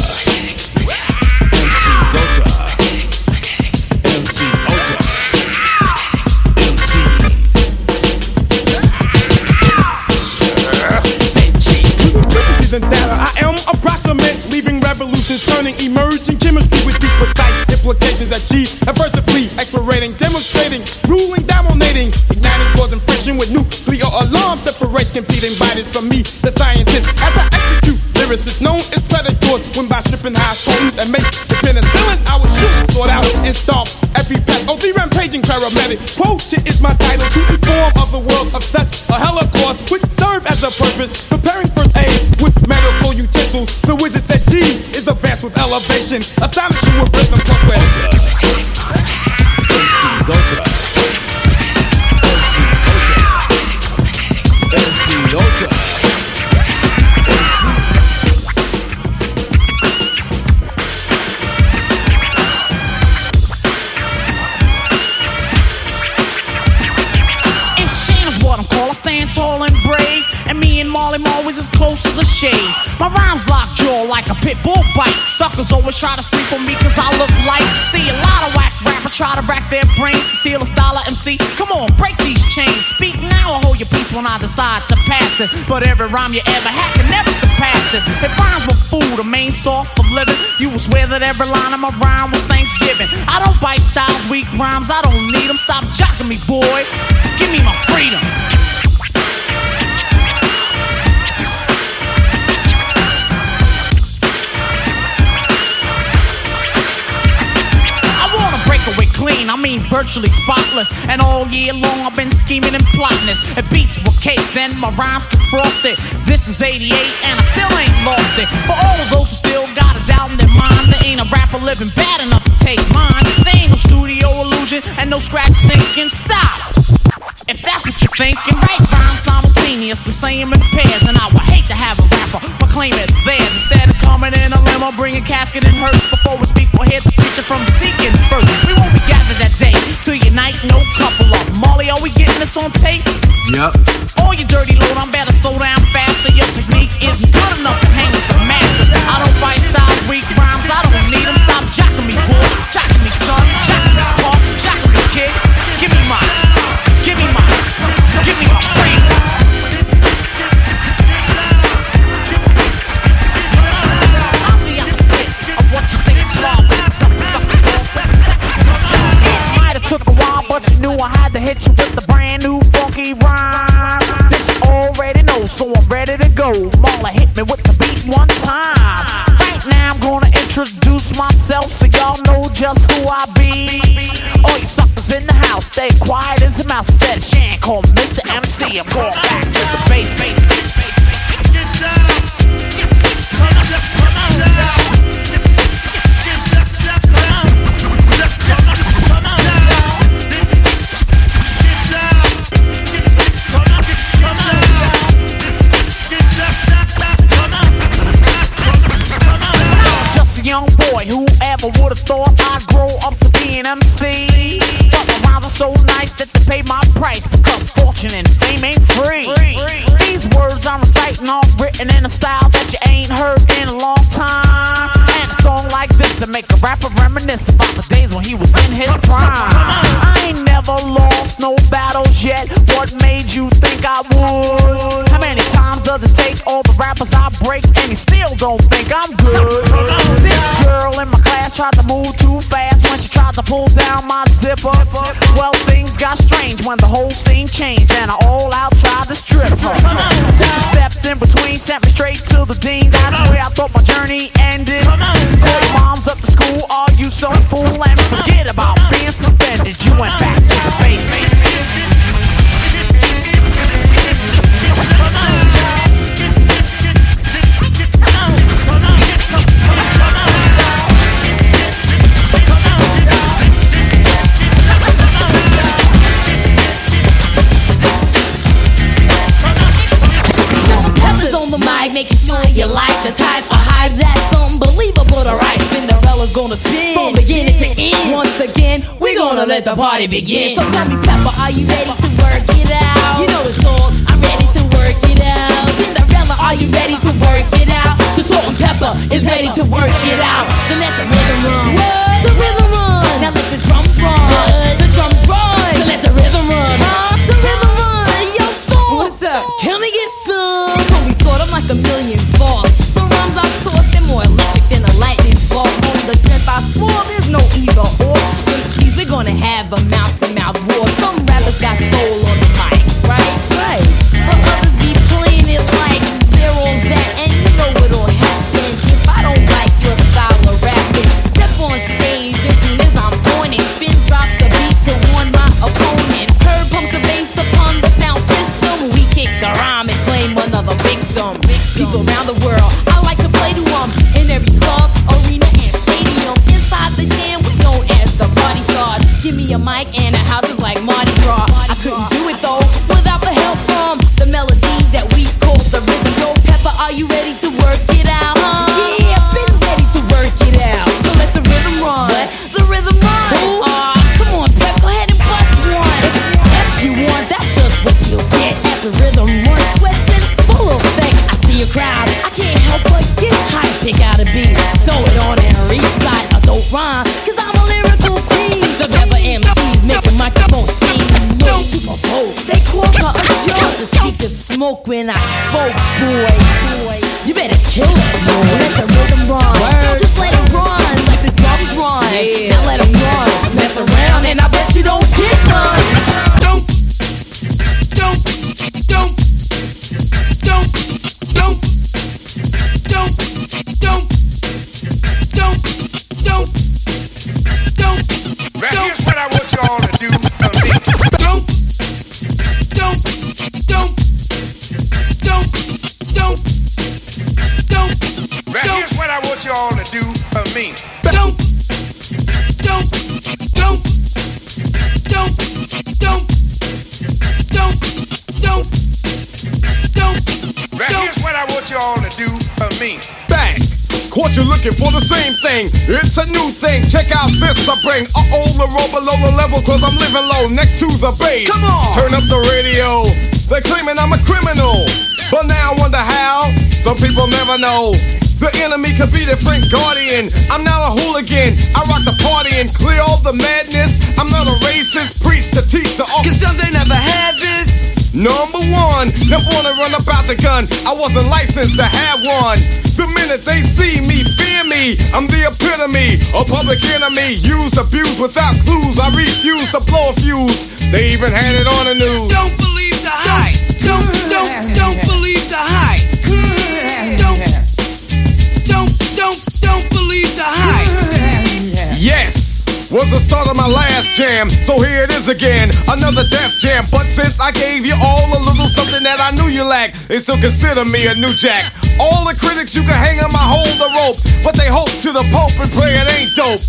Speaker 15: Revolutions, turning emerging chemistry with deep precise implications achieved. Adversity, explorating, demonstrating, ruling, dominating, igniting, causing friction with nuclear alarm, separates competing bodies from me, the scientist. As I execute, lyricists known as predators, when by stripping high homes and make the penicillin, I will shoot, sort out, and stomp every pest. Oh, the rampaging paramedic. Quoted is my title to inform of the world of such a holocaust, which serve as a purpose, preparing utensils. The wizard Ced-Gee is advanced with elevation, astonishing with rhythm plus with
Speaker 16: always as close as a shade. My rhymes lock jaw like a pit bull bite. Suckers always try to sleep on me cause I look light. See a lot of whack rappers try to rack their brains to steal a style of MC. Come on, break these chains. Speak now or hold your peace when I decide to pass it. But every rhyme you ever had can never surpass it. If rhymes were food, a main source for living, you would swear that every line of my rhyme was Thanksgiving. I don't bite styles, weak rhymes, I don't need them. Stop jocking me, boy. Give me my freedom. I mean virtually spotless. And all year long I've been scheming and plotting this. If beats were cakes, then my rhymes could frost it. This is 88 and I still ain't lost it. For all those who still got a doubt in their mind, there ain't a rapper living bad enough to take mine. There ain't no studio illusion and no scratch sinking. Stop! If that's what you're thinking, write rhymes simultaneously, same in pairs. And I would hate to have a rapper proclaim it theirs. Instead of coming in a limo, bringing casket and hearse. Before we speak, we'll hear the preacher from the deacon first. We won't day to unite, no couple up. Molly, are we getting this on tape?
Speaker 7: Yep.
Speaker 16: All you dirty load, I'm better slow down faster. Your technique isn't good enough to hang with the master. I don't bite styles, weak rhymes, I don't need them. Stop jocking me, boy. Jocking me, son. Jocking go. Marla hit me with the beat one time. Right now I'm gonna introduce myself so y'all know just who I be. All you suckers in the house, stay quiet as a mouse. Instead of Shan, call Mr. MC. I'm going back still don't think I'm good? This girl in my class tried to move too fast when she tried to pull down my zipper. Well, things got strange when the whole scene changed and I all out tried to strip her. Teacher stepped in between, sent me straight to the dean. That's where I thought my journey ended.
Speaker 17: Let the party begin. So tell me, Pepper, are you ready to work it out? You know it's all. I'm ready to work it out. Spinderella, are you ready to work it out? The Salt-N-Pepa is ready to work it out. So let the rhythm run. What? The rhythm run. Now let the drums run. Good. The drums run. So let the rhythm run. Huh? The rhythm run. Yo, soul. What's up? Can we get some? It's gonna be sort of like a million volts. The rhymes I toss, they're more electric than a lightning bolt. On the strength I swore, We're gonna have a mouth to mouth war. Some rappers got soul your mic and and
Speaker 18: clear all the madness. I'm not a racist. Preach to teach the
Speaker 10: Cause some they never had this.
Speaker 18: Number one, never wanna run about the gun. I wasn't licensed to have one. The minute they see me, fear me. I'm the epitome, a public enemy. Used, abused without clues. I refuse to blow a fuse. They even had it on the news.
Speaker 10: Don't
Speaker 18: again, another death jam. But since I gave you all a little something that I knew you lacked, they still consider me a new jack. All the critics you can hang on my hold the rope, but they hope to the Pope and pray it ain't dope.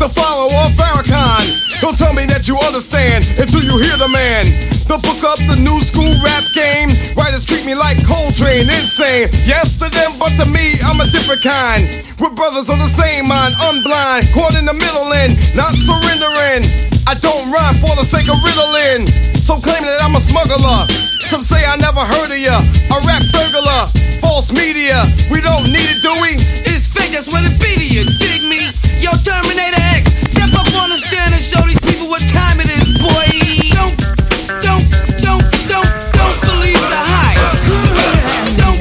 Speaker 18: The follower of Farrakhan. Don't tell me that you understand until you hear the man. The book up the new school rap game. Writers treat me like Coltrane, insane. Yes to them, but to me, I'm a different kind. We're brothers on the same mind, unblind, caught in the middle and not surrendering. I don't rhyme for the sake of riddling. So claiming that I'm a smuggler. Some say I never heard of ya. A rap burglar, false media. We don't need it, do we?
Speaker 10: It's fake, that's what it be to you. Dig me? Yo, Terminator X, step up on the stand and show these people what time it is, boy. Don't, don't, don't, don't, don't believe the hype. Don't,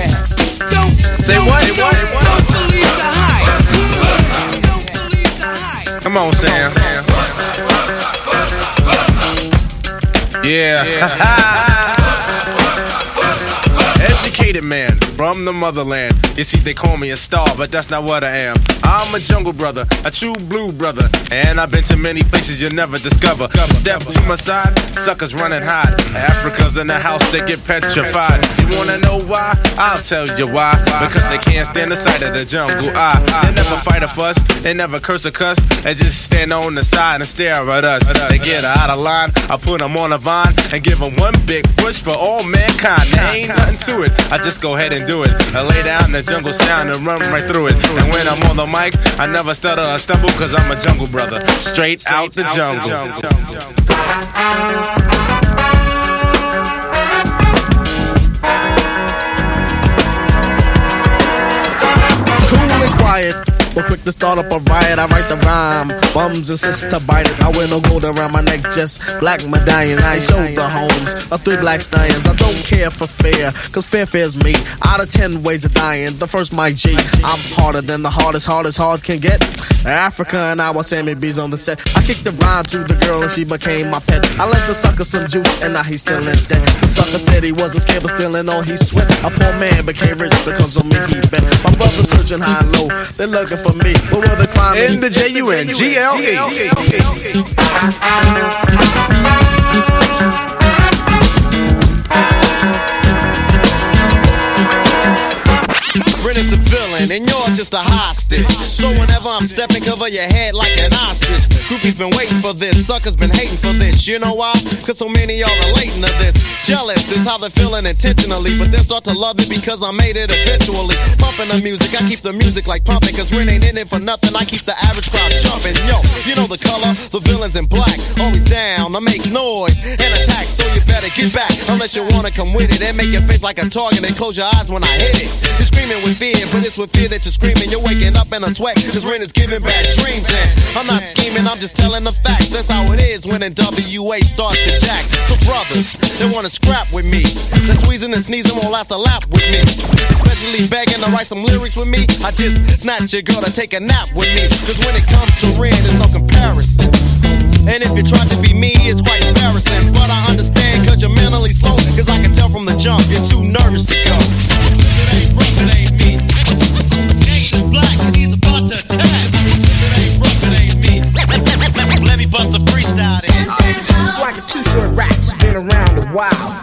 Speaker 10: don't,
Speaker 19: Say
Speaker 10: don't,
Speaker 19: what?
Speaker 10: Don't, don't believe the hype.
Speaker 19: Come on, Sam. Yeah. Educated man from the motherland. You see, they call me a star, but that's not what I am. I'm a jungle brother, a true blue brother. And I've been to many places you'll never discover. Step to my side, suckers running hot. Afrika's in the house, they get petrified. Wanna know why? I'll tell you why. Because they can't stand the sight of the jungle. I, they never fight a fuss, they never curse a cuss. They just stand on the side and stare at us. They get out of line, I put them on a vine and give them one big push for all mankind. There ain't nothing to it, I just go ahead and do it. I lay down the jungle sound and run right through it. And when I'm on the mic, I never stutter or stumble cause I'm a jungle brother. Straight out the jungle.
Speaker 3: cool and quiet. But quick to start up a riot, I write the rhyme. Bums insist to bite it. I wear no gold around my neck, just black medallions. I show the homes of three black stallions. I don't care for fair, cause fair fair's me. Out of ten ways of dying, the first my G. I'm harder than the hardest, hardest hard can get. Afrika and I was Sammy B's on the set. I kicked the rhyme to the girl and she became my pet. I lent the sucker some juice and now he's still in debt. The sucker said he wasn't scared but still in all he sweat. A poor man became rich because of me he bet. My brother searching high and low, they're looking for me. Where will they find?
Speaker 18: In the J-U-N-G-L-E.
Speaker 3: Brent is the villain, and you're just a hostage. So whenever I'm stepping, cover your head like an ostrich. Groupies been waiting for this, suckers been hating for this. You know why? Cause so many y'all relating to this. Jealous is how they're feeling intentionally, but they start to love it because I made it eventually. Pumping the music, I keep the music like pumping, cause Ren ain't in it for nothing. I keep the average crowd jumping. Yo, you know the color, the villains in black. Always down, I make noise and attack, so you better get back. Unless you wanna come with it and make your face like a target and close your eyes when I hit it. Screaming with fear, but it's with fear that you're screaming. You're waking up in a sweat, cause Ren is giving bad dreams. And I'm not scheming, I'm just telling the facts. That's how it is when NWA starts to jack. So, brothers, they wanna scrap with me. That squeezing and sneezing won't last a lap with me. Especially begging to write some lyrics with me. I just snatch your girl to take a nap with me. Cause when it comes to Ren, there's no comparison. And if you try to be me, it's quite embarrassing. But I understand cause you're mentally slow. Cause I can tell from the jump, you're too nervous to go.
Speaker 15: It's like a Too Short rap, it's been around a while.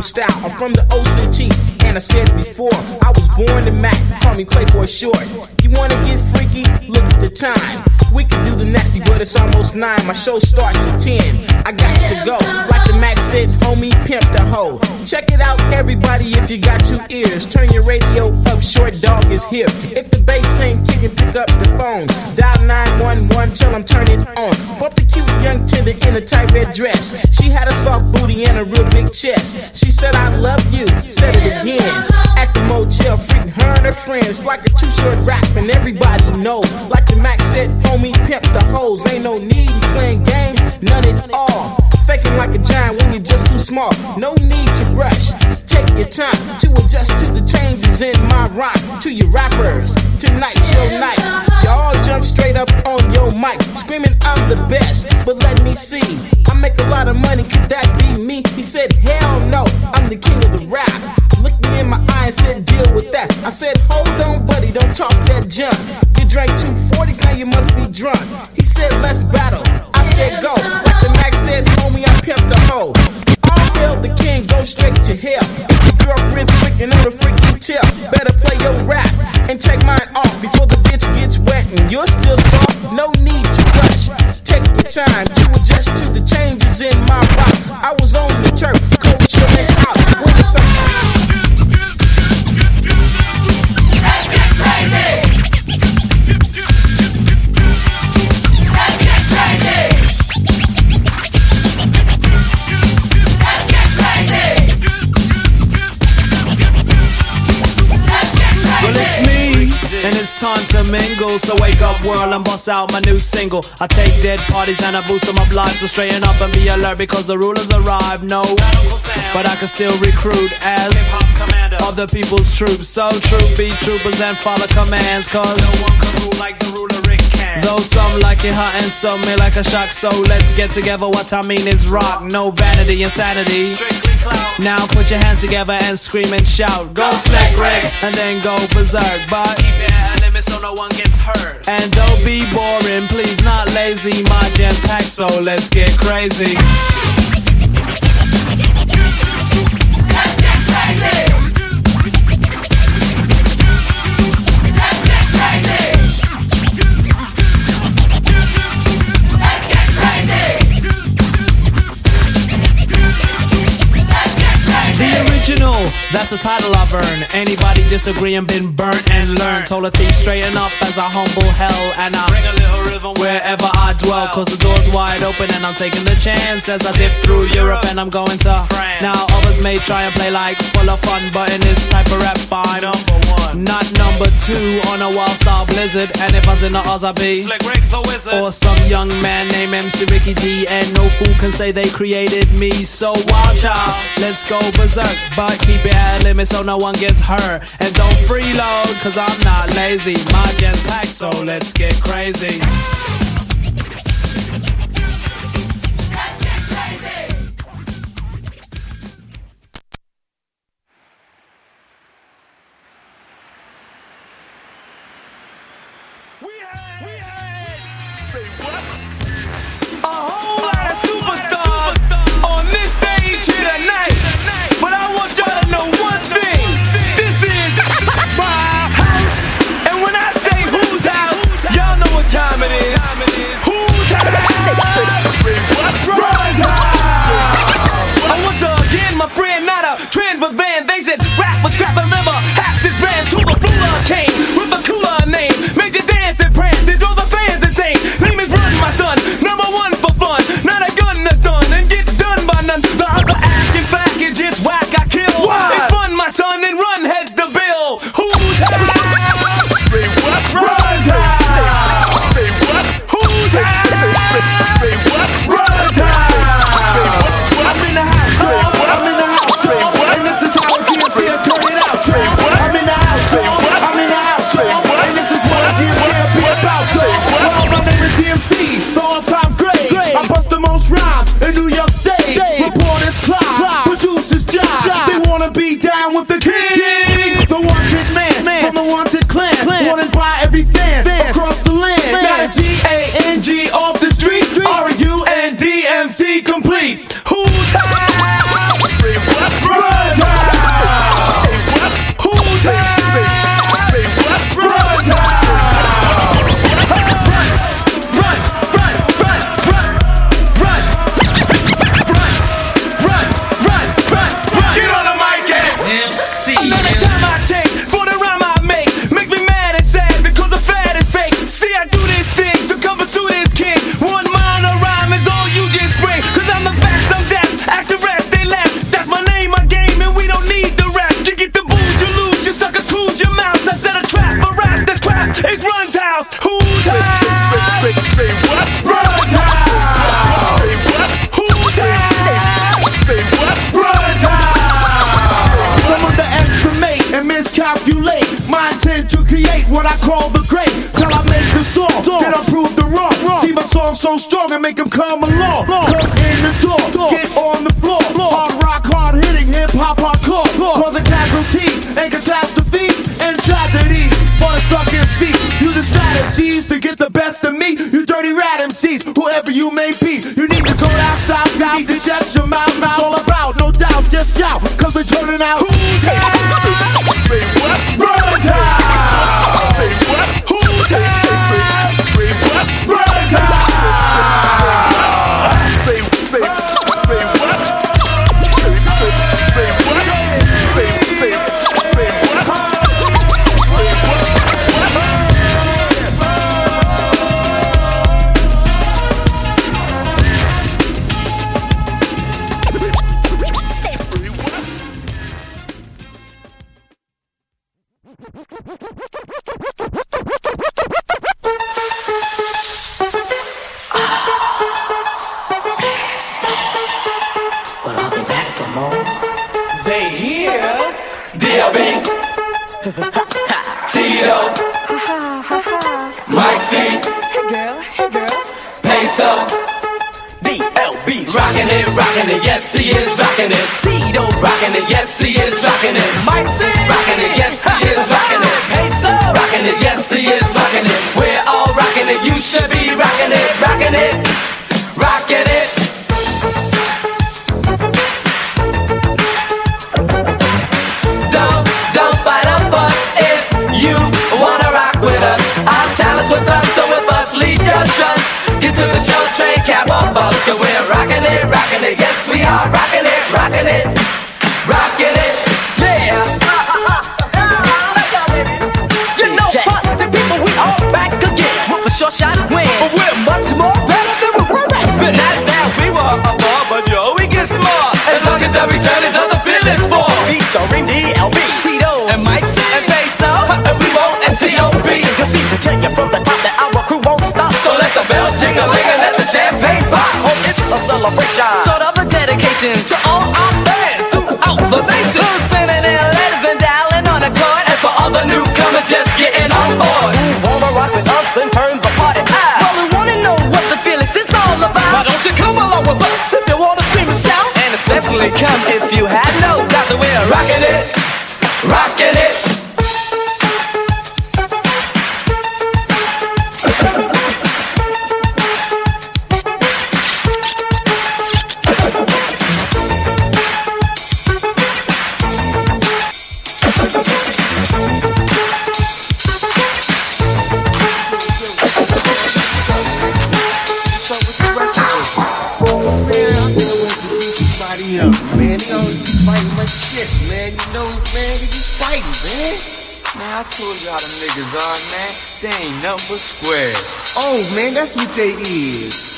Speaker 15: Style. I'm from the OCT, and I said before, I was born to Mac, call me Playboy Short. You wanna get freaky? Look at the time. We can do the nasty, but it's almost nine. My show starts at 10. I got to go. Like the Mac said, homie, pimp the hoe. Check it out, everybody, if you got two ears. Turn your radio up, short dog is here. If the bass ain't kicking, pick up the phone. Dial 911, tell them turn it on. Bump the cute young tender in a tight red dress. She had a soft booty and a real big chest. She said, I love you. Said it again. At the motel, freaking her and her friends. Like a Too Short rap, and everybody knows. Like the Mac said, homie, pimp the hoes. Ain't no need in playing games, none at all. Faking like a giant when you're just too small. No need to rush. Take your time to adjust to the changes in my rhyme. To your rappers, tonight's your night. Y'all jump straight up on your mic, screaming I'm the best. But let me see, I make a lot of money. Could that be me? He said, Hell no, I'm the king of the rap. Looked me in my eye and said, Deal with that. I said, Hold on, buddy, don't talk that junk. You drank two forties, now you must be drunk. He said, Let's battle. I said, Go. Said, Homie, I pimped the hoe. All hail the king, go straight to hell. If your girlfriend's freaking on a freaky tip, better play your rap and take mine off before the bitch gets wet and you're still soft. No need to rush. Take your time to adjust to the changes in my rock. I was on
Speaker 20: So wake up, world, and bust out my new single. I take dead parties and I boost them up live. So straighten up and be alert because the rulers arrive. No, but I can still recruit as other people's troops. So troop, be troopers and follow commands. Cause no one can rule like the ruler. Though some like it hot and some may like a shock. So let's get together. What I mean is rock, no vanity, insanity. Now put your hands together and scream and shout. Go slack Greg and then go berserk. But keep it at a limit so no one gets hurt. And don't be boring, please, not lazy. My jam's packed, so let's get crazy. That's the title I've earned. Anybody disagreeing been burnt and learned. Told a thief straighten up as I humble hell and I bring a little rhythm wherever I dwell. Cause the door's wide open and I'm taking the chance as I dip through Europe and I'm going to France. Now others may try and play like full of fun, but in this type of rap, I'm number one, not number two on a wild star blizzard. And if I was in the Oz, I be Slick Rick the wizard or some young man named MC Ricky D. And no fool can say they created me. So watch out, let's go berserk, but keep it limit so no one gets hurt. And don't freeload, cause I'm not lazy. My jet's packed, so let's get crazy.
Speaker 21: Trend with Van, they said rap was crap and liver. Half this brand to the ruler came.
Speaker 11: Told you how them niggas are, man. They ain't nothing but squares.
Speaker 3: Oh, man, that's what they is.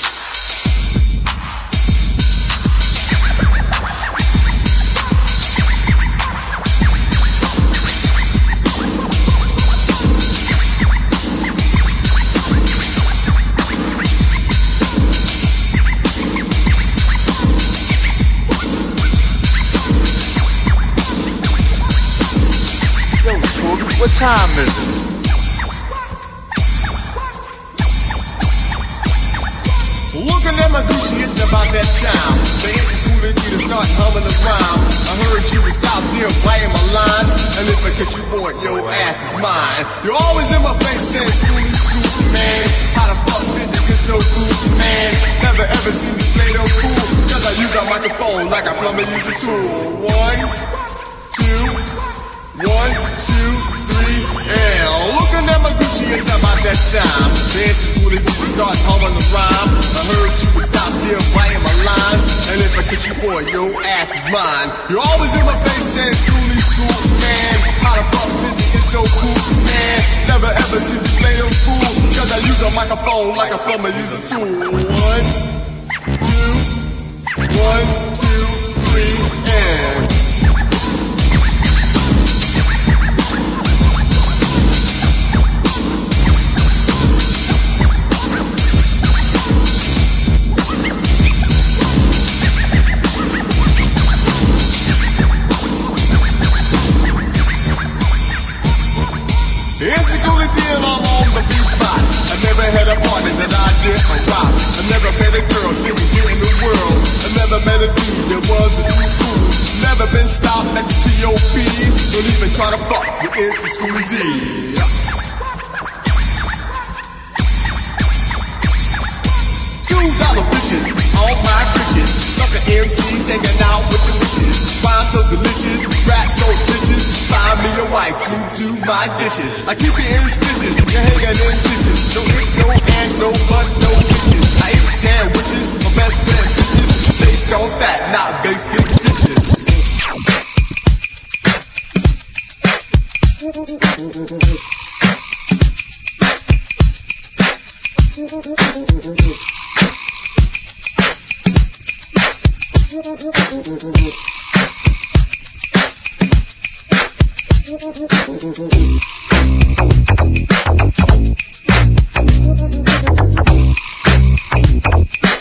Speaker 11: Time is it?
Speaker 3: Looking at my Gucci, it's about that time. The answer school and you to start humming a rhyme. I heard you was out there biting my lines. And if I catch you boy, your ass is mine. You're always in my face saying Schoolly, Schoolly, man. How the fuck did you get so cool, man? Never ever seen you play no fool. Cause I use a microphone like a plumber use a tool. One, two, one, two, it's about that time. Dancing school and you start humming the rhyme. I heard you was out there biting my lines. And if I catch you, boy, your ass is mine. You're always in my face saying Schoolly, school, man. How the fuck did you get so cool, man? Never ever seen you play no fool. Cause I use a microphone like a plumber use a tool. One, two, one, two, three, and. That I rock. I never met a girl till we get in the world. I never met a dude that wasn't too cool. Never been stopped at the TOP. Don't even try to fuck with MC Schoolly D. Dollar bitches, all my bitches. Sucker MCs hanging out with the witches. Rhyme so delicious, rap so vicious. Find me a wife to do my dishes. I keep it in stitches, you're hanging in ditches. No hit, no cash, no bus, no bitches. I eat sandwiches. My best friend bitches. Based on that, not based fictitious.
Speaker 22: Thank Thank you.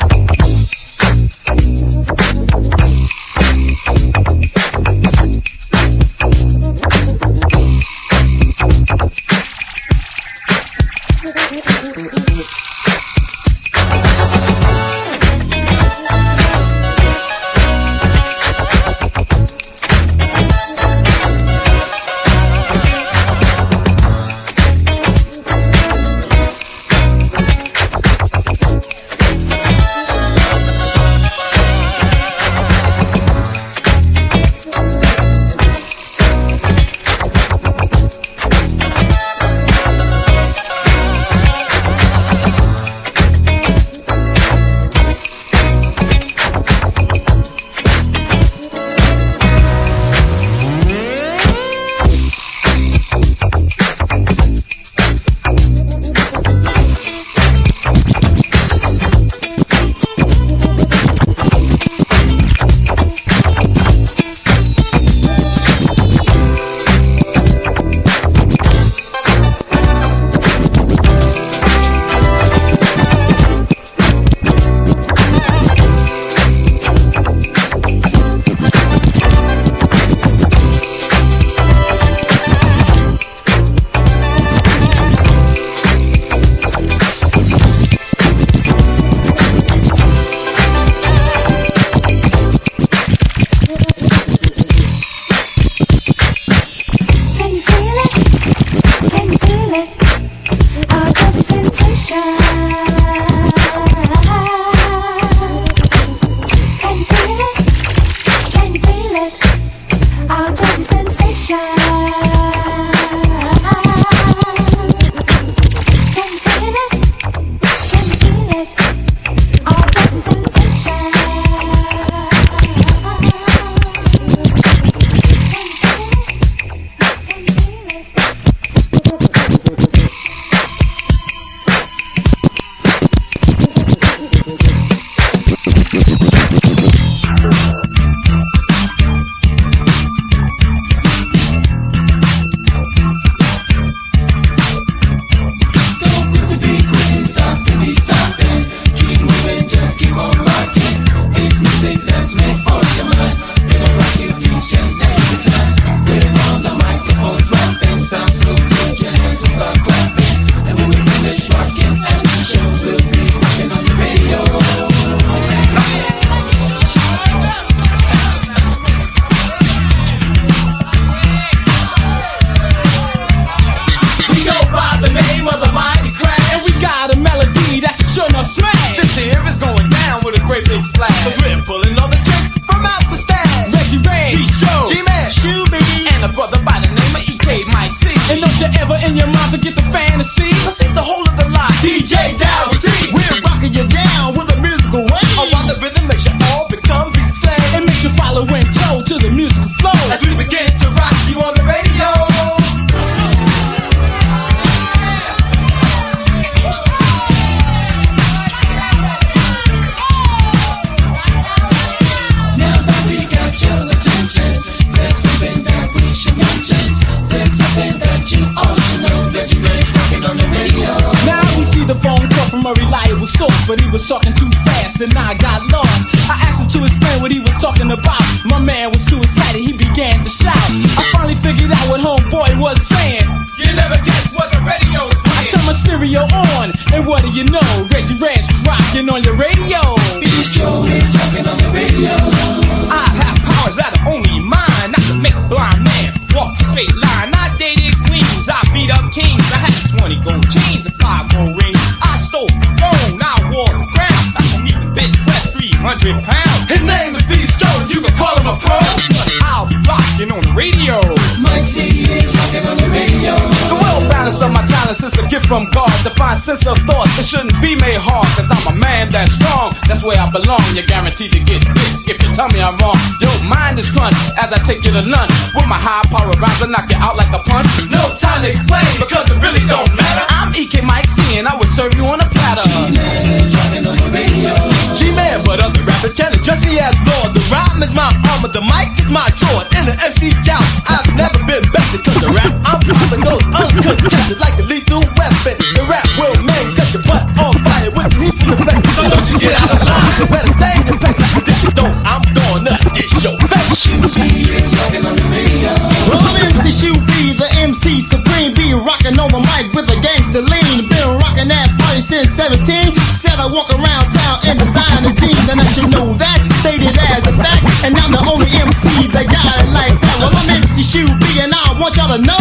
Speaker 3: Made hard. Cause I'm a man that's strong, that's where I belong. You're guaranteed to get this if you tell me I'm wrong. Your mind is crunch as I take you to lunch. With my high power rhymes, I knock you out like a punch. No time to explain because it really don't matter. I'm EK Mike C and I would serve you on a platter.
Speaker 23: G-Man is on the radio.
Speaker 3: G-Man, but other rappers can't address me as Lord. The rhyme is my armor, the mic is my sword. In the MC joust, I've never been bested. Cause the rap I'm popping goes uncontested like a lethal weapon. The rap will make such a butt fire with the heat from the flame. So don't you get out of line. You better stay in your place. Cause if you don't, I'm gonna dish your face.
Speaker 23: Shooby is rocking on the radio.
Speaker 24: Well, I'm MC Shoe B, the MC Supreme B, rocking on the mic with a gangster lean. Been rocking that party since 17. Said I walk around town in designer jeans, and I should know that. Stated as a fact, and I'm the only MC that got it like that. Well, I'm MC Shoe B, and I want y'all to know.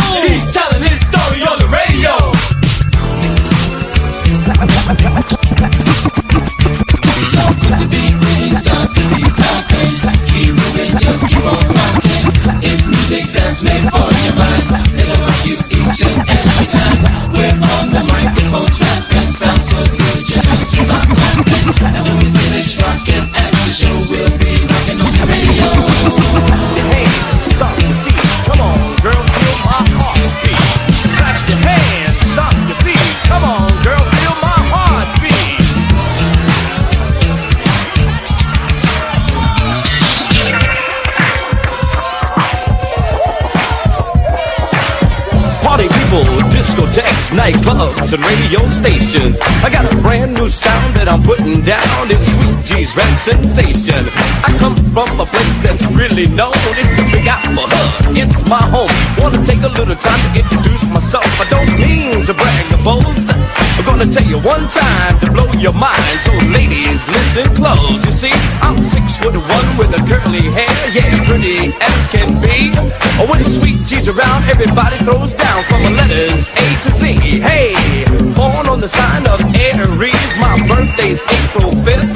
Speaker 23: Just keep on rocking. It's music that's made for your mind. It'll rock you each and every time. We're on the microphone, rapping. Sounds so good, your hands will start clapping. And when we finish rocking at the show, we'll be rocking on the radio.
Speaker 25: Discotheques, nightclubs, and radio stations. I got a brand new sound that I'm putting down. It's Sweet G's rap sensation. I come from a place that's really known. It's the Big Apple Hub. It's my home. Wanna take a little time to introduce myself. I don't mean to brag or boast. Gonna
Speaker 22: tell you one time to blow your mind. So ladies, listen close. You see, I'm six foot one with a curly hair, yeah, pretty as can be. Oh, when sweet G's around, everybody throws down from the letters A to Z. Hey, born on the sign of Aries, my birthday's April 5th.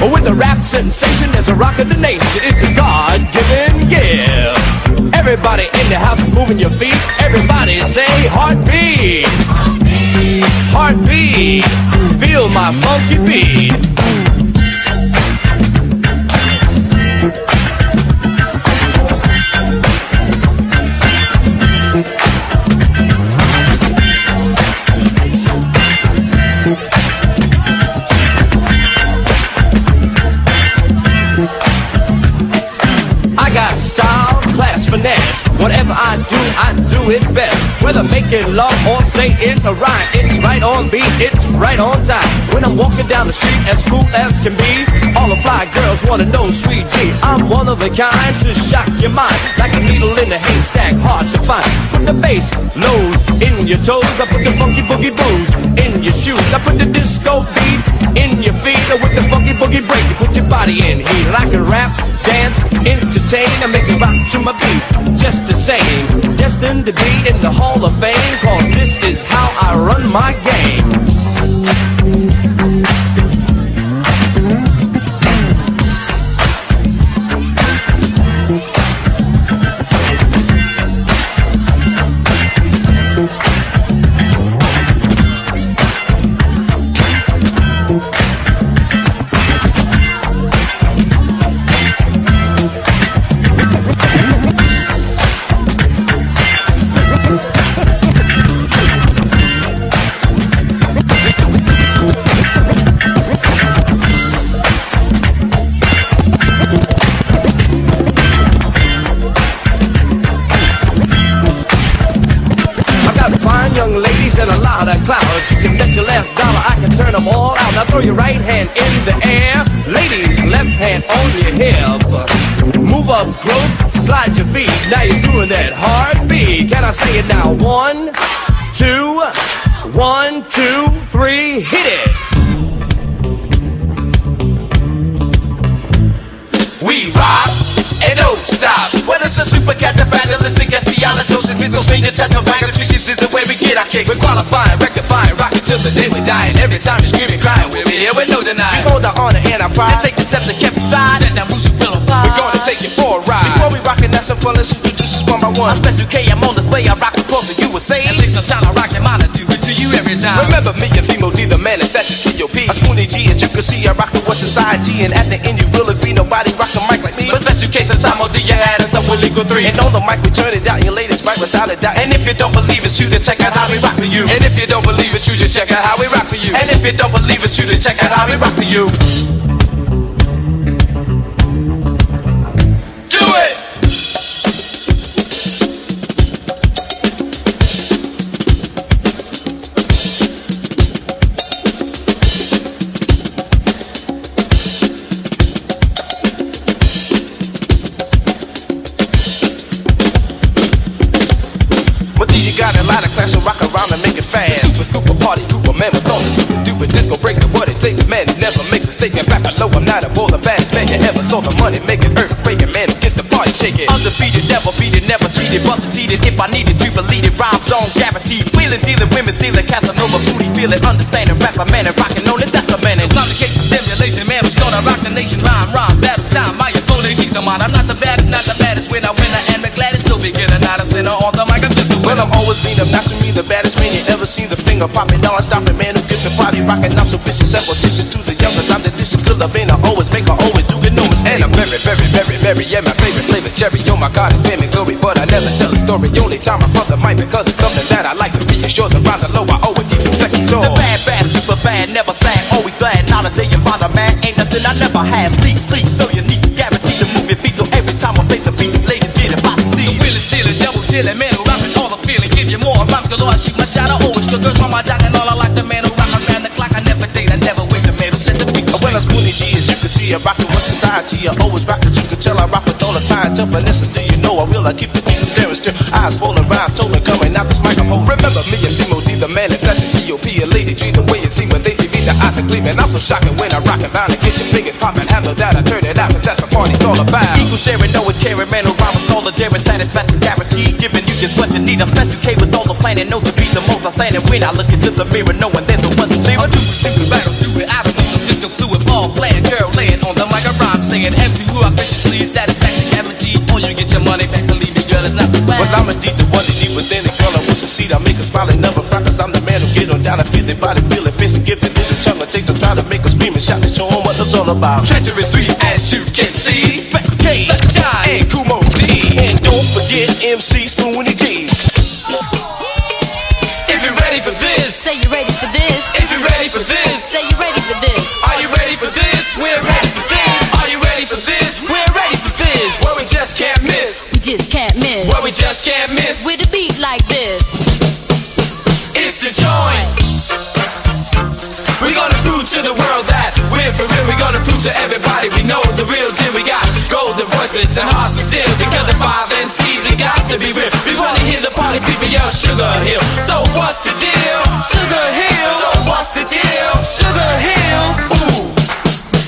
Speaker 22: Oh, with a rap sensation as a rock of the nation, it's a God-given gift. Everybody in the house moving your feet. Everybody say heartbeat. Heartbeat. Feel my funky beat. I got style, class, finesse. Whatever I do, I do it best. Whether making love or saying a rhyme, it's right on beat, it's right on time. When I'm walking down the street, as cool as can be, all the fly girls wanna know, sweet G. I'm one of a kind to shock your mind, like a needle in a haystack, hard to find. Put the bass, lows in your toes. I put the funky boogie blues in your shoes. I put the disco beat in your feet with the funky boogie break. You put your body in heat. I can rap, dance, entertain, and make it rock to my beat. Just the same, destined to be in the Hall of Fame. Cause this is how I run my game. The At least I shine, I rock and mine, I do it to you every time.
Speaker 26: Remember me and Zemo D, the man that's at the TOP. A Spoonie G, as you can see, I rock the what society. And at the end, you will agree, nobody rock the mic like me. But special case, since I'm on D, you add us up with legal three. And on the mic, we turn it out, your latest right without a doubt. And if you don't believe it, shoot it, check out how we rock for you.
Speaker 22: And if you don't believe it, you just check out how we rock for you.
Speaker 26: And if you don't believe it, shoot it, check out how we rock for you. Dealing, Casanova, booty feeling, understanding, rapper man and rocking on it, that's the man. And
Speaker 22: Complication, stimulation, man, who's gonna rock the nation? Rhyme, rhyme, battle time, my opponent, he's a mind. I'm not the baddest, not the baddest. When I win, I am the gladdest. Still beginner, not a sinner. On the mic, I'm just a
Speaker 26: Well. I'm always being obnoxious, me the baddest man you ever seen. The finger popping, non stopping man who gets the party rocking. I'm so vicious, several dishes to the youngest. I'm the discipline of vein. I always make her always
Speaker 22: very, very, very, yeah, my favorite flavor's cherry. Oh my god, it's fame and glory, but I never tell a story. Only time I front the mic because it's something that I like to reassure. The rhymes are low, I always keep some sexy
Speaker 26: The bad, bad, bad, society. I always rock the you can tell I rock with all the clientele. Finesse, do you know I will? I keep the people staring still. Eyes swollen, rhyme, tolling, coming out this microphone. Remember me and Stimo D, the man at the GOP. A lady G, the way when
Speaker 22: see they see me the eyes are it. I'm so shocking when I rock it, bound to get your fingers popping. Handle that, I turn it out, cause that's what party's all about.
Speaker 26: Equal sharing, no it's caring, man, no rhyme with solidarity, satisfaction guaranteed. Giving you just what you need. I'm special K with all the planning, know to be the most outstanding. When I look into the mirror, knowing there's no one to see.
Speaker 22: I do it, do it, battle, do it, I don't know, so just go through it, ball playing,
Speaker 26: Well, I'm a deep, the one that deep within it, girl. I wish to see that make a smile and never frown, cause I'm the man who get on down and feel their body, feel it, face and give it to the tongue. I take the time to make them scream and shout and show 'em what it's all about.
Speaker 22: Treacherous three, as you can see. Special K, Sunshine, and Kumo D.
Speaker 26: And don't forget MC Spoonie
Speaker 22: Joint. We're gonna prove to the world that we're for real. We're gonna prove to everybody we know the real deal. We got golden voices and hearts to steal. Because the five MCs, it got to be real. We wanna hear the party people yell Sugar Hill. So what's the deal? Sugar Hill. So what's the deal? Sugar Hill. Ooh.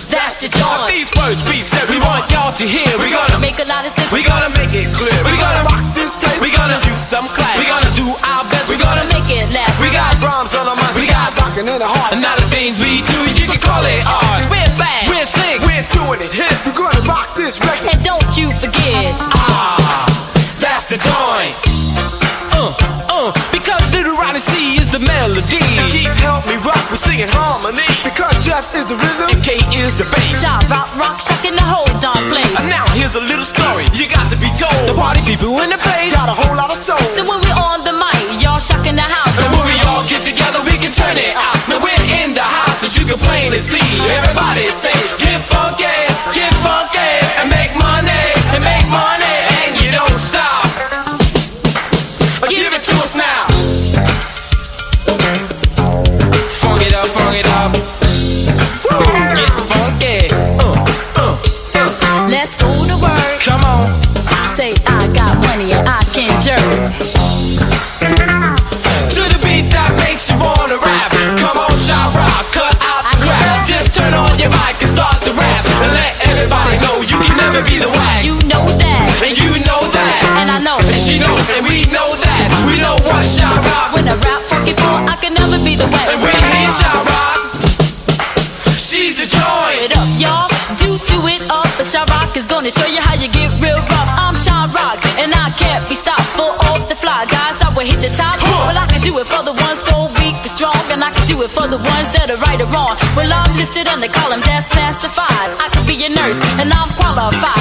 Speaker 27: That's the joint.
Speaker 22: these words we said we want y'all to hear. We're gonna in the heart. And now the things we do, you can call it ours.
Speaker 27: We're back.
Speaker 22: We're slick. We're doing it hip. We're gonna rock this record.
Speaker 27: And don't you forget.
Speaker 22: Ah, that's the joint. Uh, uh, because Little Rodney C is the melody. And Keith help me rock, we're singing harmony. Because Jeff is the rhythm and K is the bass.
Speaker 27: Shot, rock, rock, shocking the whole darn place.
Speaker 22: And now here's a little story you got to be told. The party people in the place see. Everybody say, get funky, be the whack.
Speaker 27: You know that.
Speaker 22: And you know that.
Speaker 27: And I know.
Speaker 22: And she knows, and we know that. We know what Sha-Rock.
Speaker 27: When I rap funky for, I can never be the way.
Speaker 22: And we hear Sha-Rock. She's the joint.
Speaker 27: it up, y'all. Do do it up. But Sha-Rock is gonna show you how you get real rough. I'm Sha-Rock, and I can't be stopped. Full off the fly, guys. I will hit the top. Well, I can do it for the ones go weak, the strong, and I can do it for the ones that are right or wrong. Well, I'm listed on the column that's classified. I can be a nurse, and I'm qualified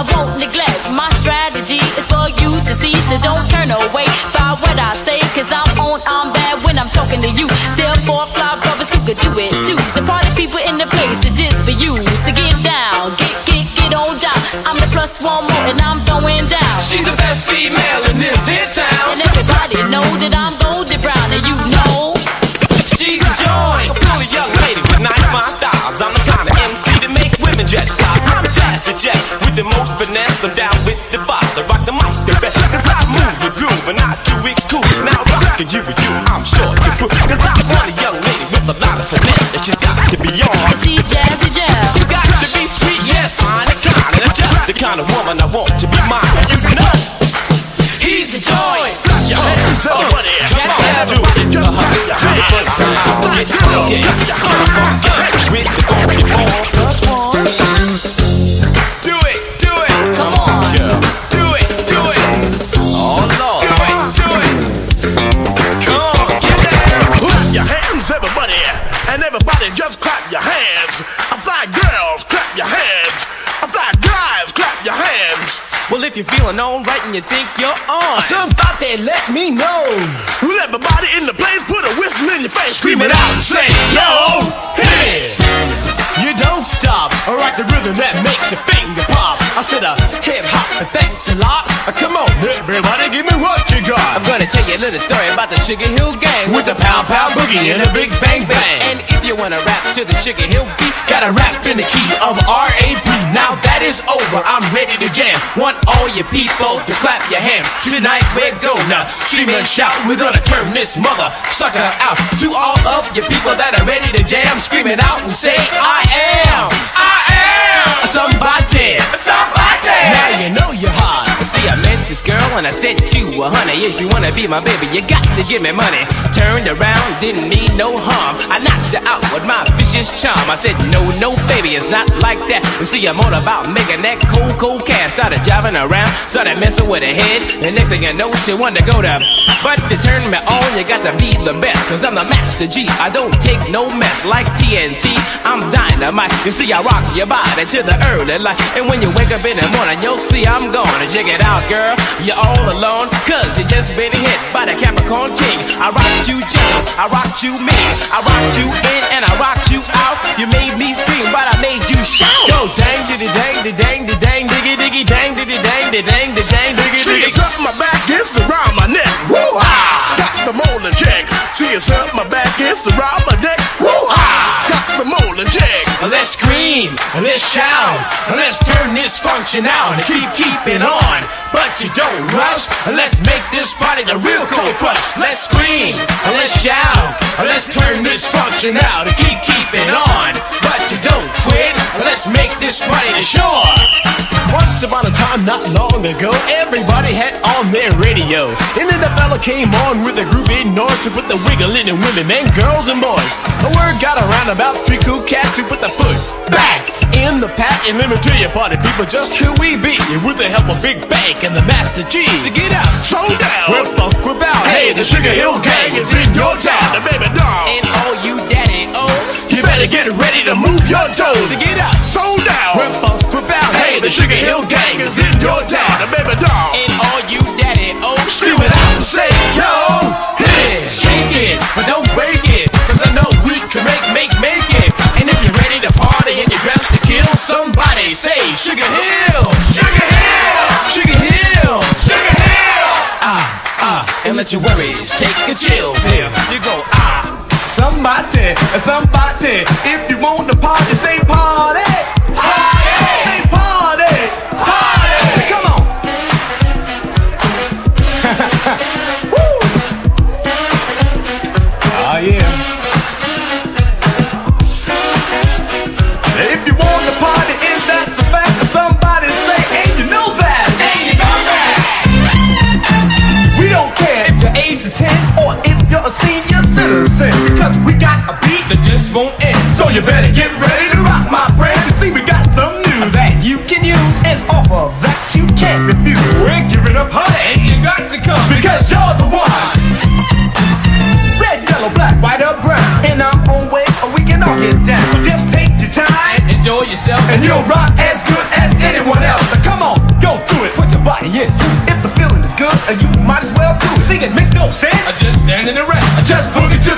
Speaker 27: I won't neglect. My strategy is for you to see, so don't turn away by what I say. Cause I'm on, I'm bad when I'm talking to you. Therefore, fly brothers who could do it too. The party people in the place are just for you. So get down, get, get, get on down. I'm the plus one more, and I'm throwing down.
Speaker 22: She's the best female finesse. I'm down with the. I rock the mic the best. Cause I move with groove and I do it cool. Now rockin' you with you, I'm sure to prove. Cause I want a young lady with a lot of finesse. And she's got to be on.
Speaker 27: Cause he's Jazzy Jazz.
Speaker 22: She's got to be sweet, yes, fine and kind. And just the kind of woman I want to be mine.
Speaker 3: Everybody just clap your hands. I fly girls, clap your hands. I fly guys, clap your hands.
Speaker 22: Well, if you're feeling alright and you think you're on,
Speaker 3: Somebody let me know. Will everybody in the place put a whistle in your face? Scream it out and say, yo, hey.
Speaker 28: You don't stop. I rock the rhythm that makes your finger pop. I said a hip hop, and thanks a lot. Uh, come on, everybody, give me what you got.
Speaker 22: I'm gonna tell you a little story about the Sugar Hill Gang
Speaker 28: With the pound pound boogie and a big bang bang.
Speaker 22: And if you wanna rap to the Sugar Hill beat. Gotta rap in the key of R.A.P. Now that is over, I'm ready to jam. Want all you people to clap your hands. Tonight we're gonna scream and shout. We're gonna turn this mother sucker out. To all of you people that are ready to jam, screaming out and say, I am, I am somebody, somebody. Now you know you're hot. See, I met this girl and I said to her, honey, if you wanna be my baby, you got to give me money. Turned around, didn't mean no harm. I knocked her out with my vicious charm. I said, no, no, baby, it's not like that. You see, I'm all about making that cold, cold cash. Started driving around, started messing with her head. The next thing I know, she wanted to go to. But to turn me on, you got to be the best. Cause I'm the master G. I don't take no mess like TNT. I'm dynamite. You see, I rock your body to the early light. And when you wake up in the morning, you'll see I'm gonna check it out, girl. You're all alone, cause you just been hit by the Capricorn King. I rocked you gentle, I rocked you mean. I rocked you in and I rocked you out. You made me scream, but I made you shout. Yo, dang, diddy, dang, diddy, dang, diddy, dang, diggy, diggy, dang, diddy, dang, diddy, dang, diddy, dang, diggy, diggy.
Speaker 3: it's up my back, it's around my neck. Woo ah! Got the molar check. See, it's up my back, it's around my neck. Woo ah! Got the molar check.
Speaker 22: Let's scream, let's shout, let's turn this function out and keep keeping on. But you don't rush, let's make this party the real cold crush. Let's scream, let's shout, let's turn this function out and keep keeping on. But you don't quit, let's make this party the shore. Once upon a time, not long ago, everybody had on their radio. And then the fella came on with a groovy noise to put the wiggle in the women, men, girls, and boys. The word got around about three cool cats who put the foot back in the pat. And let me tell you, party people, just who we be. With the help of Big Bank and the Master G. So get out, throw down, we're funk, we're bound. Hey, the Sugar Hill Gang is in your town, the baby doll. And all you daddy oh, you better get ready to move your toes. So get out, throw down, we're funk, bound. Hey, the Sugar Hill Gang is in your town, the baby doll. And all you daddy oh, scream it out and say, yo, hit it, shake it, but don't break it. Cause I know we can make, make, make somebody say, Sugar Hill, Sugar Hill, Sugar Hill, Sugar Hill. Ah, ah, and let your worries take a chill pill. You go, ah.
Speaker 26: Somebody, somebody, if you want to party, say. Party! Senior. Cause we got a beat that just won't end. So you better get ready to rock, my friend. See, we got some news that you can use and offer that you can't refuse. We're giving up, honey, and you got to come because you're the one. Red, yellow, black, white, or brown. In our own way, or we can all get down. So just take your time, enjoy yourself, and you'll rock as good as anyone else. So come on, go through it, put your body it. If the feeling is good, uh, you might as well do it. Sing it makes no sense. I just standing around. Just boogie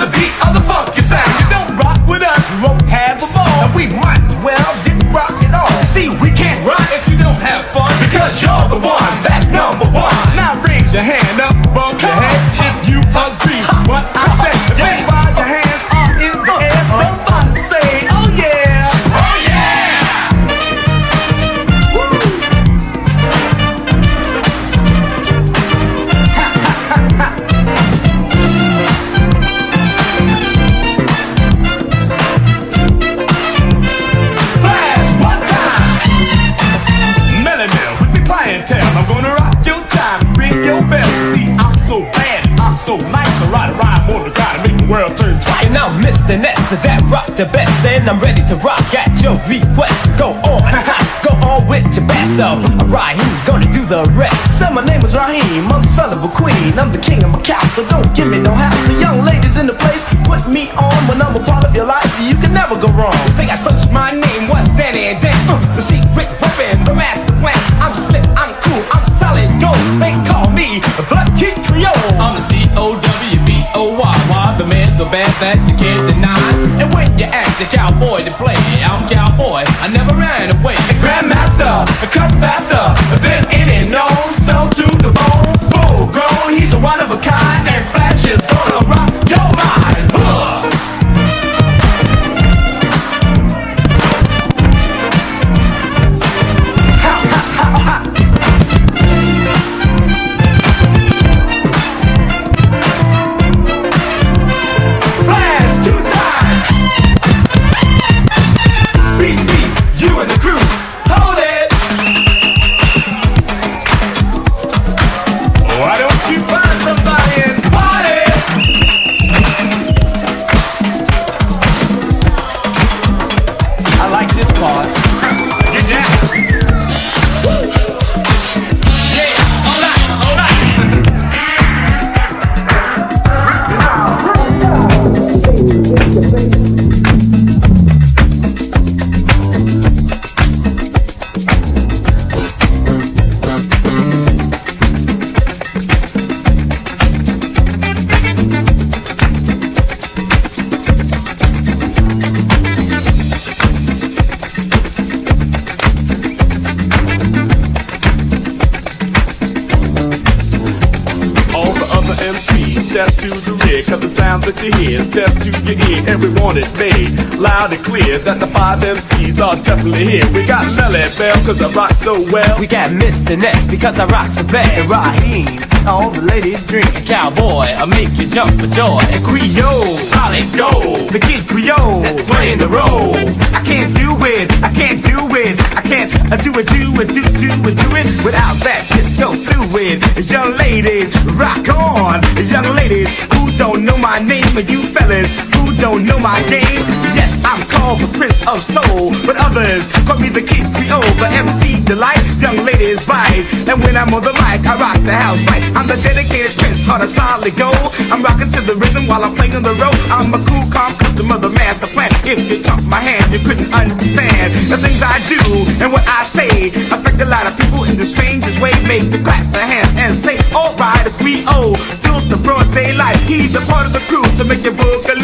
Speaker 26: and I'm
Speaker 22: ready to rock at your request. Go on, go on with your best. So, who's gonna do the rest? So my name is Raheem, I'm the son of a queen. I'm the king of my castle, don't give me no hassle. Young ladies in the place, put me on when I'm a part of your life. You can never go wrong. Think at first my name was Danny and Dan. Uh, the secret weapon, the master plan. I'm slick, I'm cool, I'm solid gold. They call me the Kid Creole. I'm the C-O-W-B-O-Y. The man's so bad that you can't the cowboy to play, I'm cowboy. I never ran away. Grandmaster, cut faster than any
Speaker 26: ear, everyone is made loud and clear that the five MCs are definitely here. We got Melle Mel, cause I rock so well.
Speaker 29: We got Mr. Ness because I rock so bad. And Raheem, all the ladies drink. Cowboy, I make you jump for joy. And Creole, solid gold. The kid Creole, that's playing the role. I can't do it, I can't do it, I can't do it, do it, do, do it, do it without that disco fluid. Young ladies, rock on. Young ladies who don't know my name, but you fellas who don't know my game. Yes, I'm called the Prince of Soul, but others call me the Kid Creole, the MC delight. Young ladies bite, and when I'm on the mic, I rock the house right. I'm the dedicated Prince on a solid gold. I'm rocking to the rhythm while I'm playing on the road. I'm a cool, calm customer, the mother master plan. If you took my hand, you couldn't understand the things I do and what I say. Affect a lot of people in the strangest way. Make them clap their hands and say, alright, if we owe till the broad daylight. He's a part of the crew to make your boogaloo.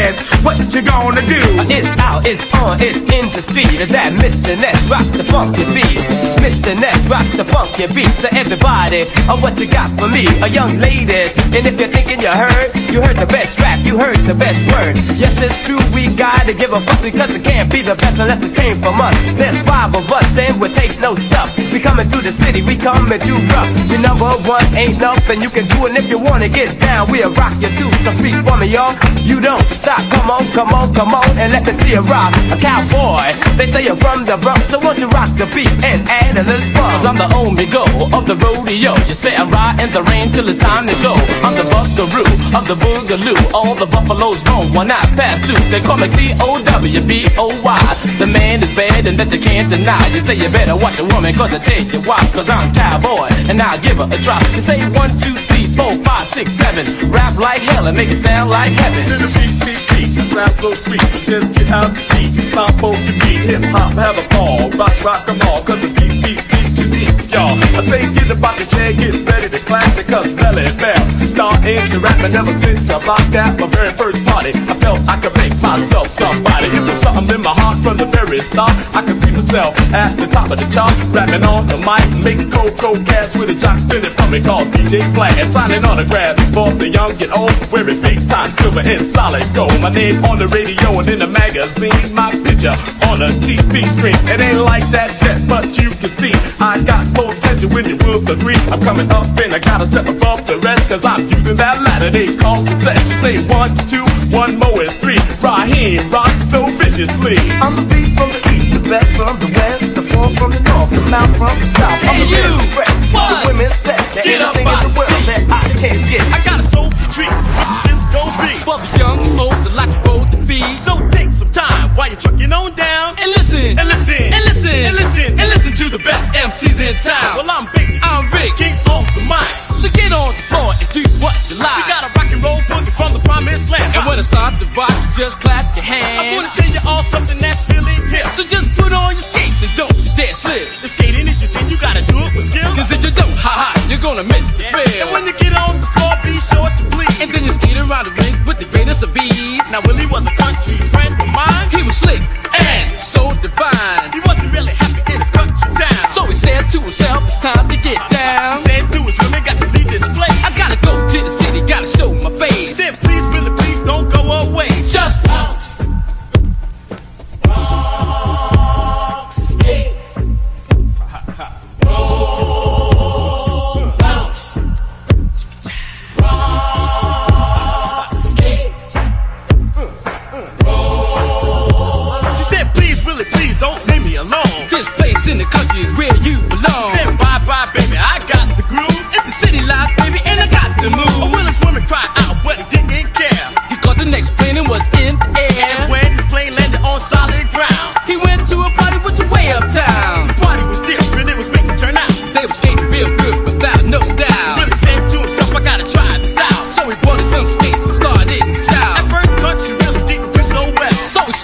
Speaker 29: What you gonna do? It's out, it's on, it's in the street. That Mr. Ness rocks the funky beat. Mr. Ness rocks the funky beat. So everybody, oh, what you got for me? A young lady. And if you're thinking you heard, you heard the best rap, you heard the best word. Yes, it's true, we gotta give a fuck because it can't be the best unless it came from us. There's five of us and we take no stuff. We coming through the city, we coming through rough. Your number one ain't nothing you can do, and if you wanna get down, we'll rock you too. So speak for me, y'all. You don't stop. Come on, come on, come on, and let me see you rock. A cowboy, they say you're from the Bronx, so won't you rock the beat and add a little fun? Cause I'm the omega of the rodeo. You say I ride in the rain till it's time to go. I'm the buckaroo of the boogaloo. All the buffaloes roam when I pass through. They call me C-O-W-B-O-Y. The man is bad and that you can't deny. You say you better watch a woman cause I take you why. Cause I'm cowboy and I'll give her a try. You say one, two, three, four, five, six, seven. Rap like hell and make it sound like heaven.
Speaker 26: To the beat, beat, beat, it sounds so sweet. So just get out the seat. It's not supposed to be hip hop, have a ball. Rock, rock rock 'em all, cause the beat, beat, y'all. I say get about the chair, get ready to clap it, cause Melle Mel. Start into rapping ever since I rocked out my very first party. I felt I could make myself somebody. It was something in my heart from the very start. I could see myself at the top of the chart, rapping on the mic, making cocoa cash with a jock spinning from me called DJ Flash. Signing autographs for the young and old, wearing big time silver and solid gold. My name on the radio and in the magazine, my picture on a TV screen. It ain't like that yet, but you can see I got potential when you will agree. I'm coming up and I gotta step above the rest, cause I'm using that ladder they call success. Say one, two, one more and three. Raheem rocks so viciously. I'm the beat from the east, the best from the west, the four from the north, the mouth from the south. I'm the
Speaker 22: Hey, you!
Speaker 26: best fresh, the women's best, the
Speaker 22: Get up
Speaker 26: in
Speaker 22: out
Speaker 26: the
Speaker 22: the
Speaker 26: world
Speaker 22: seat.
Speaker 26: that I can get.
Speaker 22: I got a soul treat with disco beat for the young and old that like to roll the feed. So take some time while you're trucking on down and listen and listen and listen and listen and listen to the best MCs in town. Well, I'm Basie, I'm Rick, Kings on the mic. So get on the floor and do what you like. We got a rock and roll boogie from the promised land. And when I start to rock, you just clap your hands. I'm gonna tell you all something that's really hip. So just put on your skates and don't you dare slip. The skating is your thing, you gotta do it with skill. Cause if you don't, ha ha, you're gonna miss the bill. And when you get on the floor, be sure to please. And then you skate around the ring with the greatest of ease. Now Willie was a country friend of mine. He was slick and so divine. He wasn't to himself, it's time to get down. Said to his got to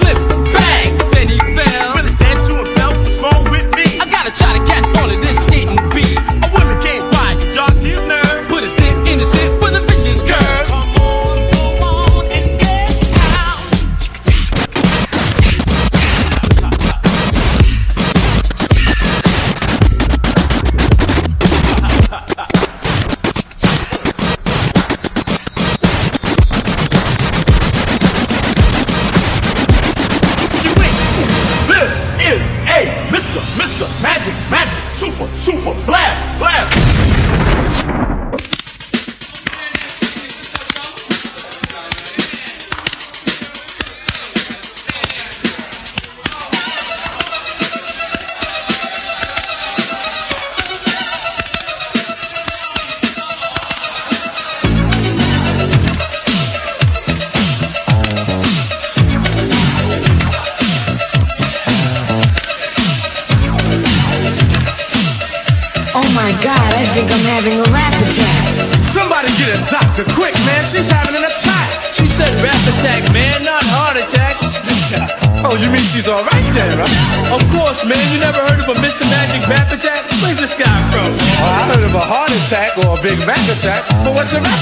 Speaker 9: flip.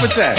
Speaker 9: What's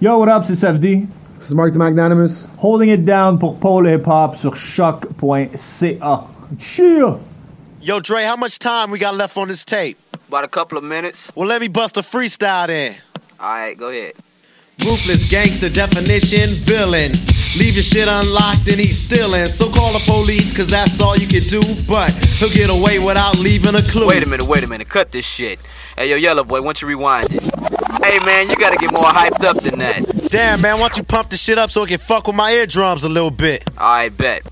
Speaker 30: Yo, what up, c'est SFD.
Speaker 31: is Mark the Magnanimous.
Speaker 30: Holding it down pour Paul Hip Hop sur choc.ca. Cheer!
Speaker 3: Yo, Dre, how much time we got left on this tape?
Speaker 21: About a couple of minutes.
Speaker 3: Well, let me bust a freestyle then.
Speaker 21: Alright, go ahead.
Speaker 3: Ruthless gangster definition, villain. Leave your shit unlocked and he's stealing. So call the police, cause that's all you can do. But he'll get away without leaving a clue.
Speaker 21: Wait a minute, wait a minute. Cut this shit. Hey, yo, Yellow Boy, why don't you rewind it? Hey, man, you gotta get more hyped up than that.
Speaker 3: Damn, man, why don't you pump the shit up so it can fuck with my eardrums a little bit?
Speaker 21: I bet.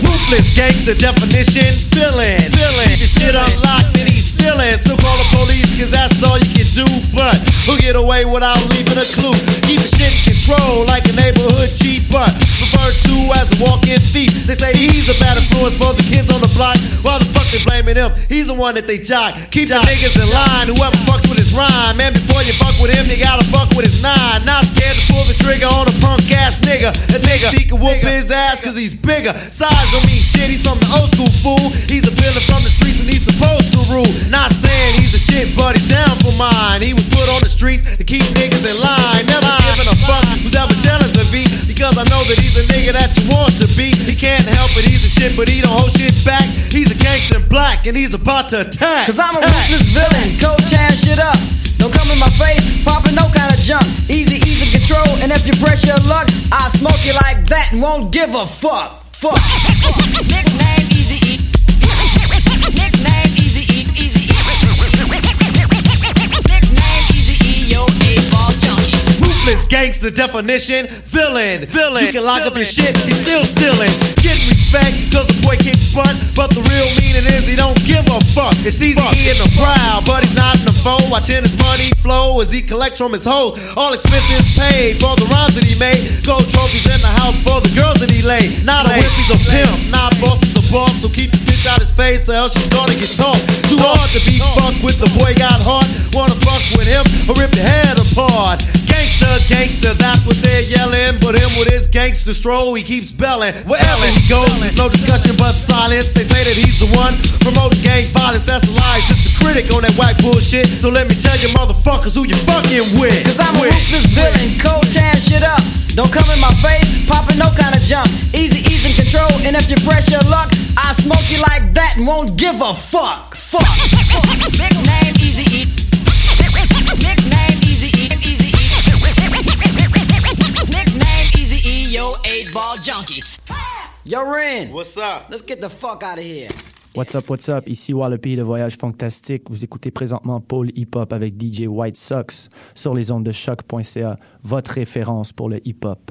Speaker 3: Ruthless gangster definition, villain. Villain. Your shit unlocked and he's stealing. So call the police, cause that's all you can do. But he'll get away without leaving a clue. Keep the shit in control like a neighborhood chief, but referred to as a walk-in thief. They say he's a bad influence for the kids on the block. Why the fuck they blaming him? He's the one that they jock. Keep the niggas in line. Whoever fucks with his rhyme, man, before you fuck with him, you gotta fuck with his nine. Not scared to pull the trigger on a punk ass nigga. A nigga, he can whoop his ass cause he's bigger. Size don't mean shit, he's from the old school fool. He's a villain from the streets and he's supposed to rule. Not saying he's a shit, but he's down for mine. He was put on the streets to keep niggas in line. Never giving a fuck who's ever jealous of me. Because I know that he's a nigga that you want to be. He can't help it, he's a shit, but he don't hold shit back. He's a gangster in black and he's about to attack.
Speaker 32: Cause I'm a ruthless villain, cold tearing shit up. Don't come in my face, popping no kind of junk. Easy, easy control, and if you press your luck, I'll smoke you like that and won't give a fuck. Fuck. Nickname Easy E. Nickname
Speaker 3: Ruthless gangster definition, villain, villain. You can lock up your shit, he's still stealing. Get respect, cause the boy kicks butt. But the real meaning is he don't give a fuck. It's easy in the crowd, but he's not in the foe. I
Speaker 33: watching his money flow as he collects from his hoes. All expenses paid for the rhymes that he made. Gold trophies in the house for the girls that he laid. Not a whip, he's a pimp. Not boss, he's the boss. So keep the bitch out his face, or else she's gonna get taught. Too hard to be fucked with. The boy got heart. Wanna fuck with him or rip your head apart. Gangster, gangster, that's what they're yelling. But him with his gangster stroll, he keeps belling. Wherever he goes, there's no discussion but silence. They say that he's the one promoting gang violence. That's a lie, Just a critic on that whack bullshit. So let me tell you, motherfuckers, who you fucking with.
Speaker 32: Cause I'm a ruthless villain, cold tearing shit up. Don't come in my face, popping no kind of jump. Easy, easy control, and if you press your luck, I smoke you like that and won't give a fuck. Fuck. Nickname Easy E. Nickname Easy E. Easy E. Nickname Easy E. Yo, eight ball junkie. Yo, Ren.
Speaker 33: What's up?
Speaker 32: Let's get the fuck out of here.
Speaker 34: What's up, what's up? Ici pays de voyage fantastique. Vous écoutez présentement Paul Hip Hop avec DJ White Sox sur les ondes de choc.ca, votre référence pour le hip hop.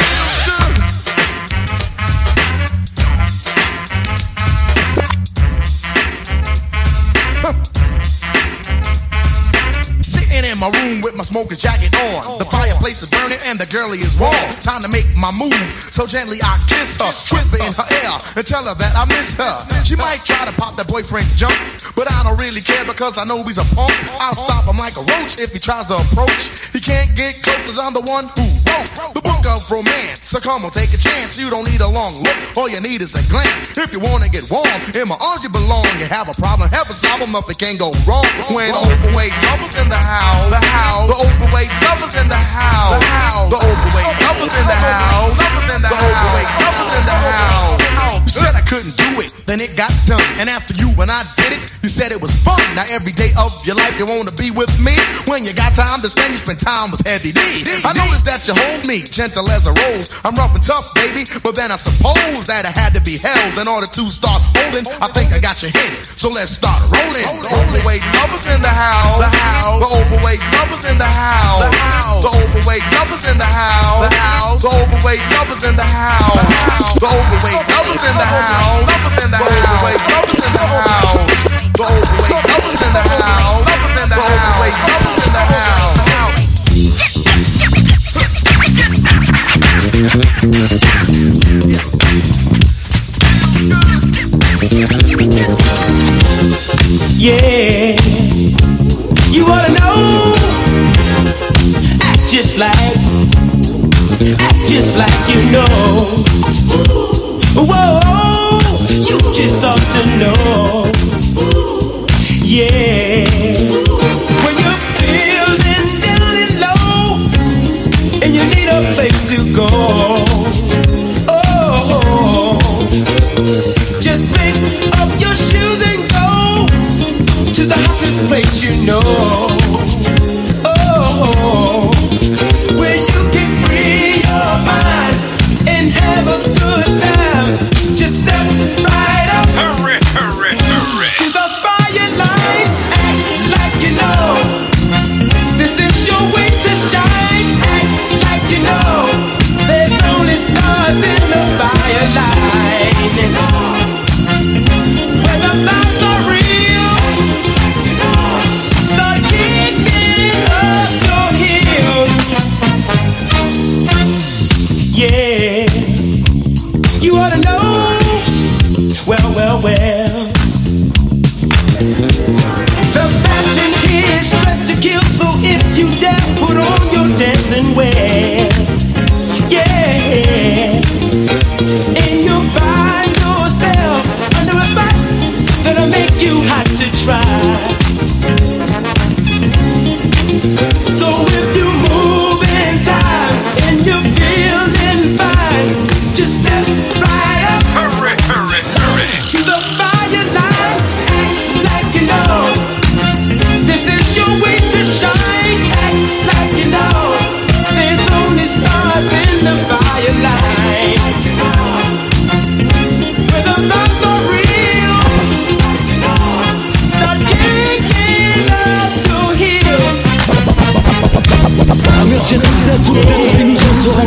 Speaker 35: My room with my smoker's jacket on. The fireplace is burning and the girlie is warm. Time to make my move. So gently I kiss her, twist whisper in her ear, and tell her that I miss her. She might try to pop that boyfriend's jump, but I don't really care because I know he's a punk. I'll stop him like a roach if he tries to approach. He can't get close cause I'm the one who wrote the book of romance. So come on, take a chance. You don't need a long look, all you need is a glance. If you wanna get warm, in my arms you belong. You have a problem, have a problem, nothing can go wrong. When overweight lovers in the house, the house, the overweight lovers in the house, the house, the overweight lovers in the house, the overweight lovers in the house. Said I couldn't do it, then it got done. And after you and I did it, you said it was fun. Now every day of your life you wanna be with me. When you got time to spend, you spend time with Heavy D. I noticed that you hold me gentle as a rose. I'm rough and tough, baby, but then I suppose that I had to be held in order to start holding. I think I got your hint, so let's start rolling. Overweight lovers in the house, the house. The overweight lovers in the house, the house. The overweight lovers in the house, the house. The overweight lovers in the house, the house. The overweight lovers in the house, lovers in the house. The overweight lovers in the house, the overweight lovers in the house, lovers in the house. The overweight lovers in the house.
Speaker 36: Yeah, you wanna know? Act just like, act just like you know. Whoa, you just ought to know. Yeah, go. Oh, just pick up your shoes and go to the hottest place you know. To know. Well, well, well. The fashion is dressed to kill, so if you dare, put on your dancing wear. Yeah,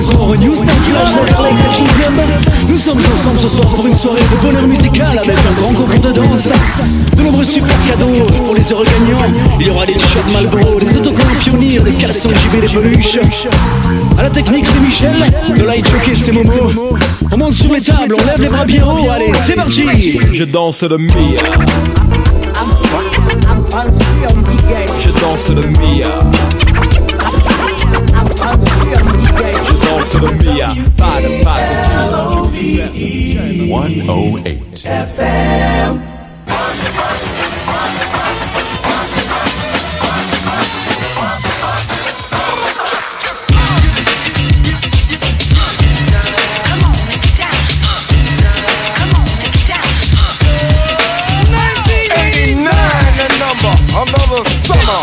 Speaker 36: encore une news d'un flash dans l'air que Nous
Speaker 37: sommes ensemble ce soir pour une soirée de bonheur musical avec un grand concours de danse. De nombreux super cadeaux pour les heureux gagnants. Il y aura des t-shirts Malbro, des autocollants pionniers, des caleçons JB, des peluches. À la technique, c'est Michel. De light jockey, c'est Momo. On monte sur les tables, on lève les bras bien haut. Allez, c'est parti.
Speaker 10: Je danse le Mia. Je danse le Mia. Je danse le Mia. Pas de pas 108 FM.
Speaker 18: the number, another summer.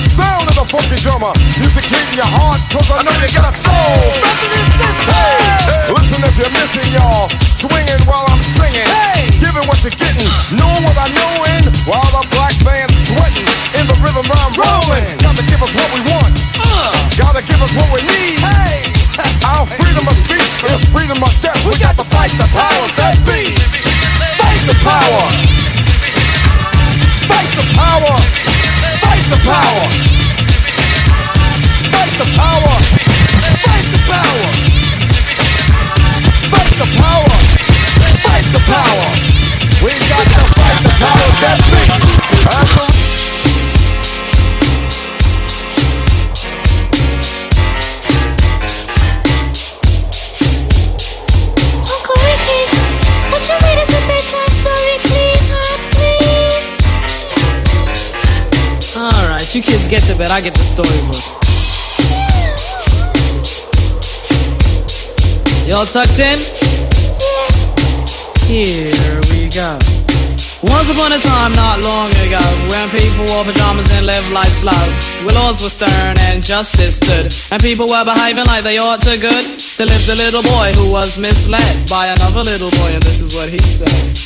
Speaker 18: Sound of the funky drummer, music hitting your heart, cause I know you got a soul. Hey, you're missing y'all, swinging while I'm singing, Hey! giving what you're getting, knowing what I knowin', while the black band's sweating, in the rhythm I'm rolling. Gotta give us what we want, uh. gotta give us what we need. Our freedom of speech is freedom of death. We got to fight the powers that be. Fight the power. Fight the power! Fight the power! Fight the power! Fight the power! Fight the power! Fight the power! We got to fight the powers that be! That's the uh-huh.
Speaker 34: Uncle Ricky, would you read us a bedtime story, please, huh, please?
Speaker 20: Alright, you kids get to bed, I get the storybook. Y'all tucked in? Here we go. Once upon a time, not long ago, when people wore pajamas and lived life slow, where laws were stern and justice stood, and people were behaving like they ought to good, there lived a little boy who was misled by another little boy, and this is what he said.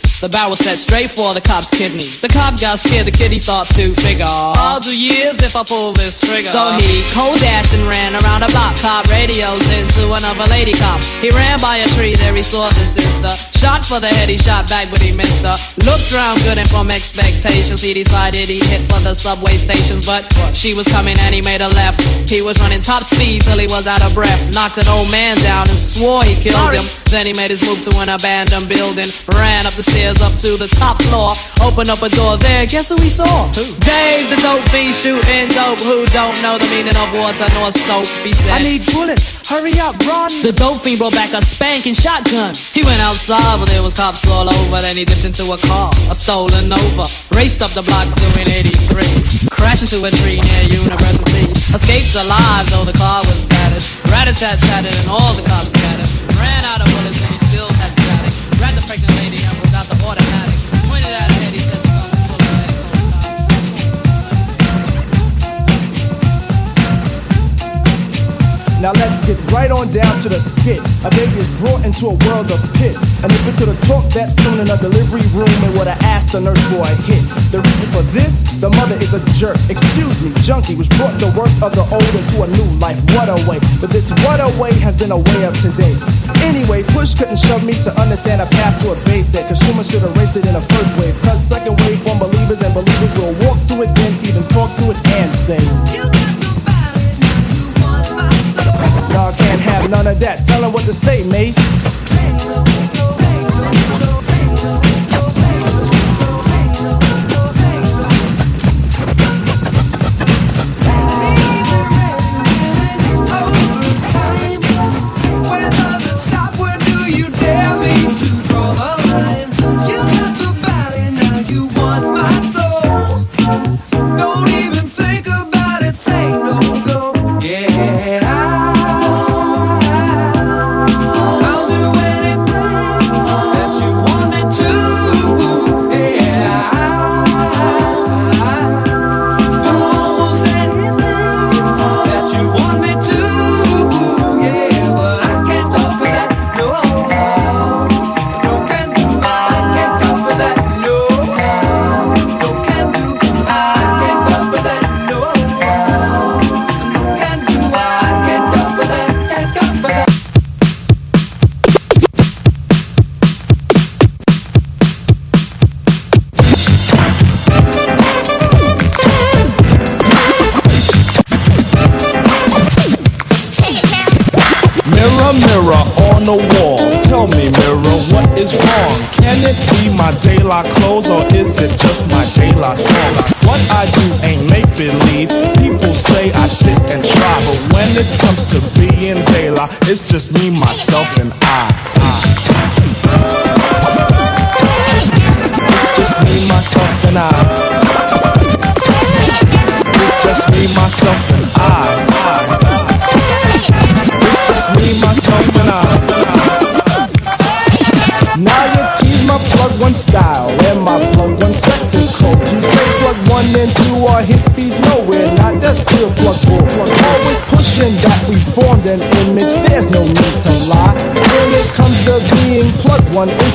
Speaker 20: The barrel set straight for the cop's kidney. The cop got scared, the he starts to figure. I'll do years if I pull this trigger. So he cold dashed and ran around a block. Cop radios into another lady cop. He ran by a tree, there he saw the sister. Shot for the head, he shot back, but he missed her. Looked round good and from expectations, he decided he'd hit for the subway stations. But she was coming and he made a left. He was running top speed till he was out of breath. Knocked an old man down and swore he killed
Speaker 34: Sorry.
Speaker 20: him. Then he made his move to an abandoned building. Ran up the stairs up to the top floor. Open up a door there. Guess who we saw? Who? Dave, the dope fiend shooting dope. Who don't know the meaning of water nor soap? He said, I need bullets. Hurry up, run. The dope fiend brought back a spanking shotgun. He went outside, but there was cops all over. Then he dipped into a car, a stolen Nova. Raced up the block doing 83. Crashed into a tree near University. Escaped alive, though the car was battered. Rat-a-tat-tatted and all the cops scattered. Ran out of bullets and he still had static. Grabbed the pregnant lady and pulled out the automatic.
Speaker 13: Now let's get right on down to the skit. A baby is brought into a world of pits. And if it could have talked that soon in a delivery room, it would have asked the nurse for a hit. The reason for this, the mother is a jerk. Excuse me, junkie was brought the work of the old into a new life. What a way. But this what a way has been a way of today. Anyway, push couldn't shove me to understand a path to a base. Cause Schumer should raced it in the first wave. Cause second wave from believers and believers will walk to it, then even talk to it and say. Y'all can't have none of that. Tell 'em what to say, Mace.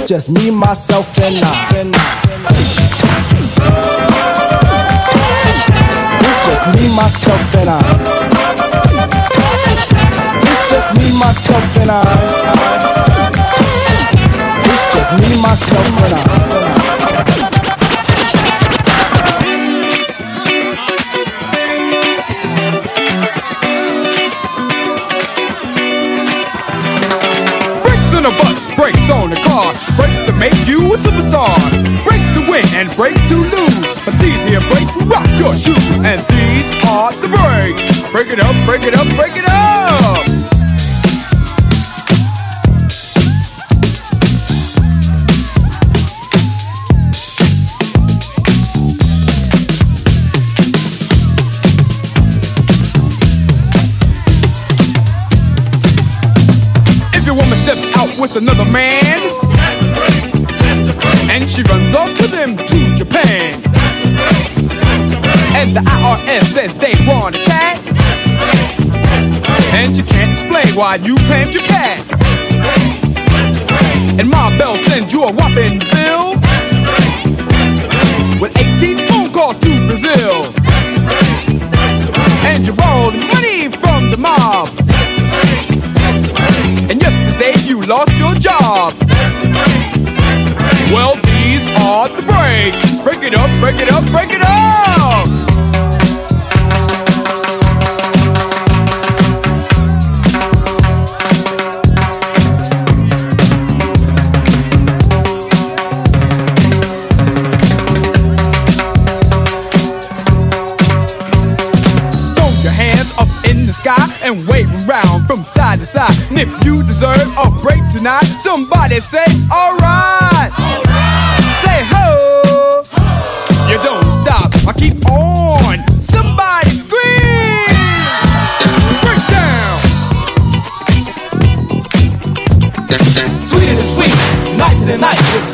Speaker 13: Just me, myself, and I. It's just me, myself, and I. It's just me, myself, and I. It's just me, myself, and I.
Speaker 38: On the bus, brakes on the car, make you a superstar, brakes to win and brakes to lose. But these here brakes rock your shoes, and these are the brakes. Break it up, break it up, break it up. If your woman steps out with another man, she runs off to them to Japan, and the IRS says they want a chat, and you can't explain why you claimed your cat, and Ma Bell sends you a whopping bill break it up, break it up. Throw your hands up in the sky and wave around from side to side. And if you deserve a break tonight, somebody say, alright.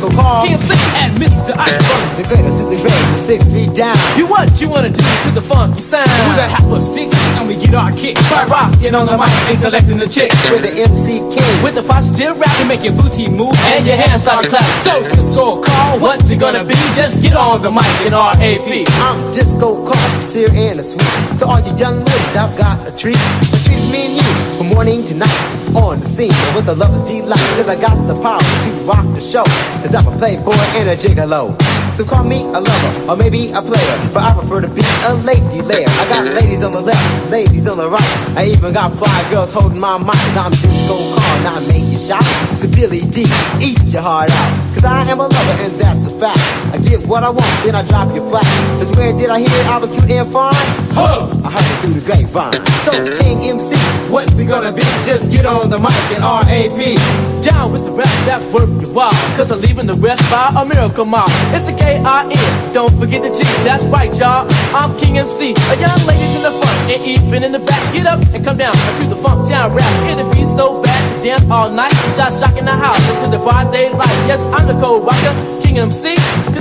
Speaker 24: Disco Carl, KMC, and Mr. Ice. The greater to the greater, six feet down.
Speaker 20: You what you wanna do to the funky sound?
Speaker 24: With a half of six, and we get our kicks. By rocking on the mic and collecting the chicks. With the MC King.
Speaker 20: With the positive rap, you make your booty move and your hands start to clap. So disco call, what's it gonna be? Just get on the mic in RAP.
Speaker 24: I'm Disco Carl, sincere and a sweet. To all you young ladies, I've got a treat. A treat me and you, from morning to night. On the scene with the lover's delight. Cause I got the power to rock the show. Cause I'm a playboy and a gigolo. So call me a lover, or maybe a player. But I prefer to be a lady layer. I got ladies on the left, ladies on the right. I even got fly girls holding my. Cause I'm Disco Carl, not make you shout. So Billy D, eat your heart out. Cause I am a lover and that's a fact. I get what I want, then I drop you flat. Cause where did I hear I was cute and fine? Huh! I heard it through the grapevine. So King MC, what's it gonna be? Just get on the mic and RAP.
Speaker 20: Down with the rest, that's worth your while. Cause I'm leaving the rest by a miracle mile. It's the K-I-N, don't forget the G, that's right, y'all. I'm King MC, a young ladies in the front and even in the back. Get up and come down to the funk town rap. It'll be so bad to dance all night. Just shocking the house into the broad daylight. Yes, I'm the cold rocker. King MC,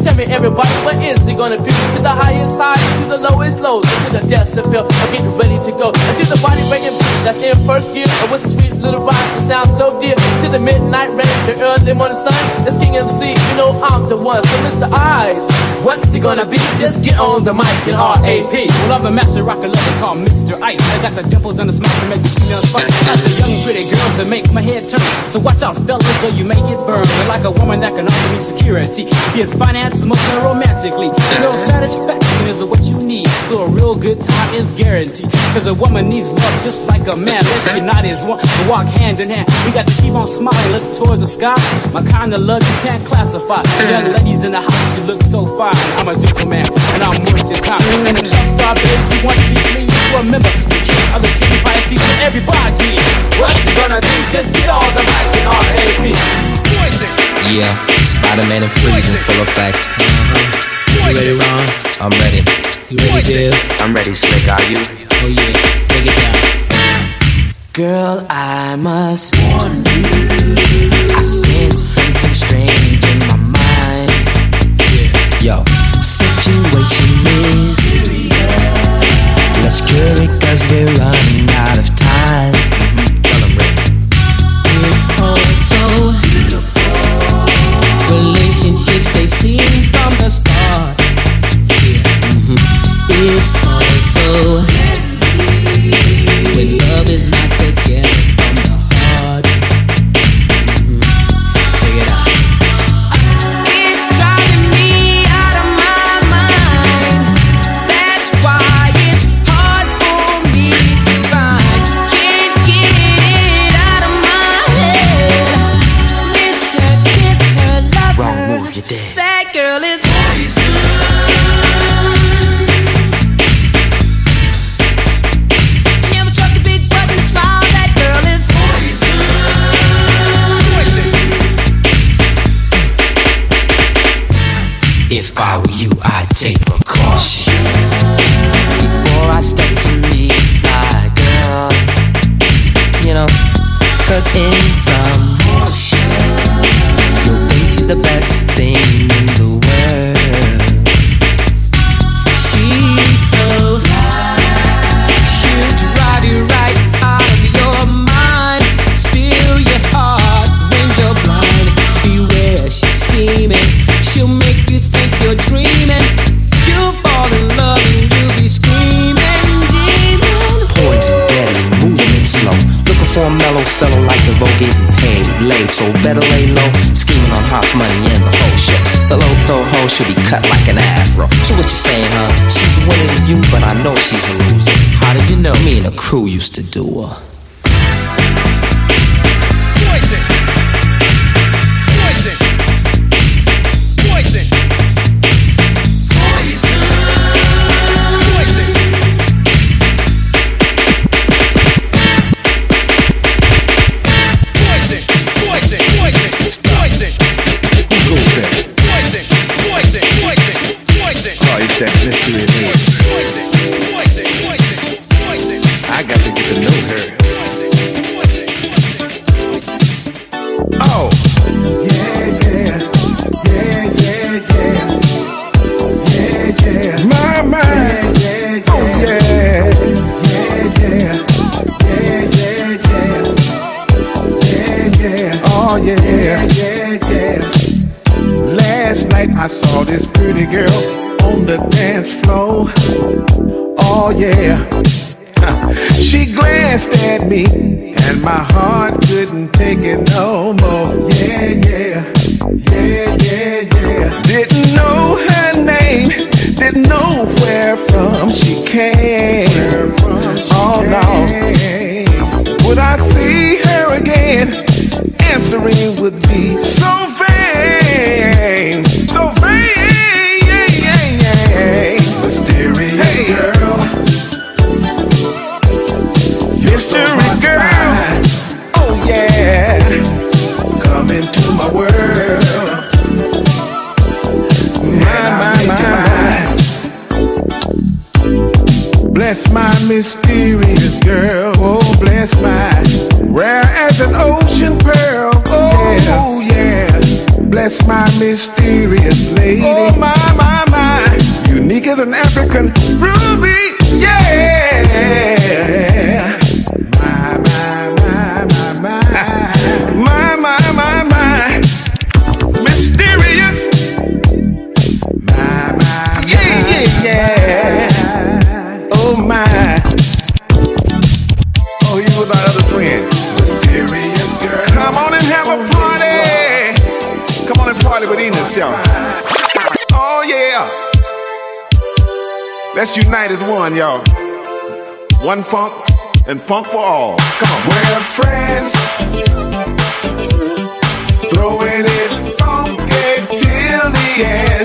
Speaker 20: tell me everybody what is he gonna be? To the highest high, to the lowest lows, to the decibel. I'm getting ready to go. And to the body breaking beat that's in first gear. And with a sweet little ride that sounds so dear. To the midnight rain, the early morning sun. It's King MC, you know I'm the one. So Mr. Eyes, what's he gonna be? Just get on the mic and RAP.
Speaker 22: Well, I'm a master rocker, lover called Mr. Ice. I got the devils and the smash to make the females fight. Got the young pretty girls that make my head turn. So watch out, fellas, or you may get burned. But like a woman that can offer me security. Be it finance, emotionally, romantically. Real satisfaction is what you need. So a real good time is guaranteed. Cause a woman needs love just like a man. Let's unite as one to walk hand in hand. We got to keep on smiling, look towards the sky. My kind of love you can't classify. Young ladies in the house, you look so fine. I'm a gentleman and I'm worth the time. And the top star babes who want to be clean. Remember, the king of the king Pisces for everybody. What you gonna do? Just get on the mic and R.A.P.
Speaker 26: Yeah, Spider-Man and freezing full effect. Uh-huh.
Speaker 17: You ready, Ron?
Speaker 26: I'm ready.
Speaker 17: You ready, Dale?
Speaker 26: I'm ready, Slick. Are you?
Speaker 17: Oh yeah, break it down.
Speaker 26: Girl, I must warn you. I sense something strange in my mind. Yo, situation is. Let's cure it cause we're running out of time.
Speaker 17: It's all so beautiful. Relationships they seem from the start.
Speaker 26: Mm-hmm.
Speaker 17: It's all so when love is not together
Speaker 26: better lay low, scheming on house money and the whole shit. The low pro hoe should be cut like an afro. So what you saying, huh? She's winning you, but I know she's a loser. How did you know? Me and the crew used to do her.
Speaker 13: Floor. Oh yeah. She glanced at me and my heart couldn't take it no more. Yeah, yeah. Yeah, yeah, yeah. Didn't know her name, didn't know where from she came. Oh no. Would I see her again? Answering would be so vain, so vain. Bless my mysterious girl. Oh, bless my rare as an ocean pearl. Oh, yeah. Bless my mysterious lady. Oh, my, my, my. Unique as an African ruby. Yeah. Attention. Oh, yeah.
Speaker 18: Let's unite as one, y'all. One funk and funk for all. Come on. We're friends. Throwing it funky till the end.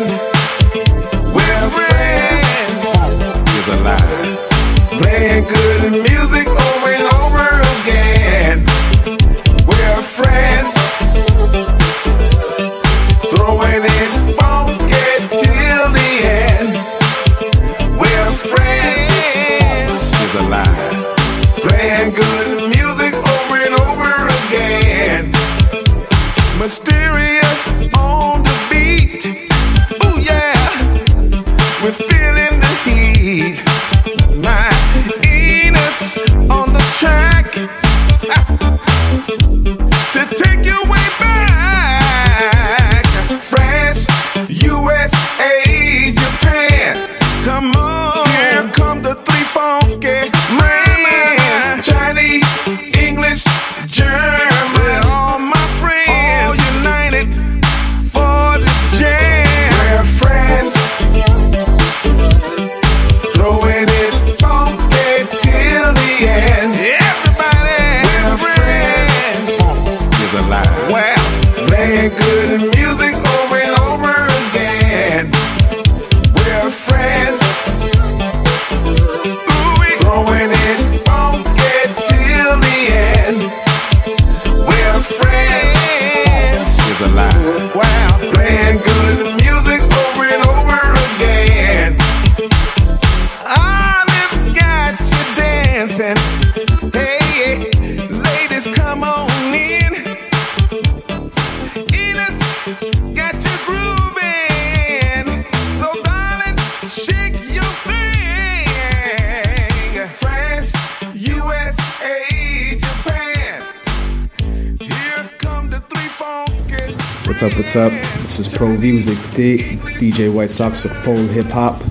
Speaker 39: up? This is Pro Music Dick, DJ White Sox of Pole Hip Hop.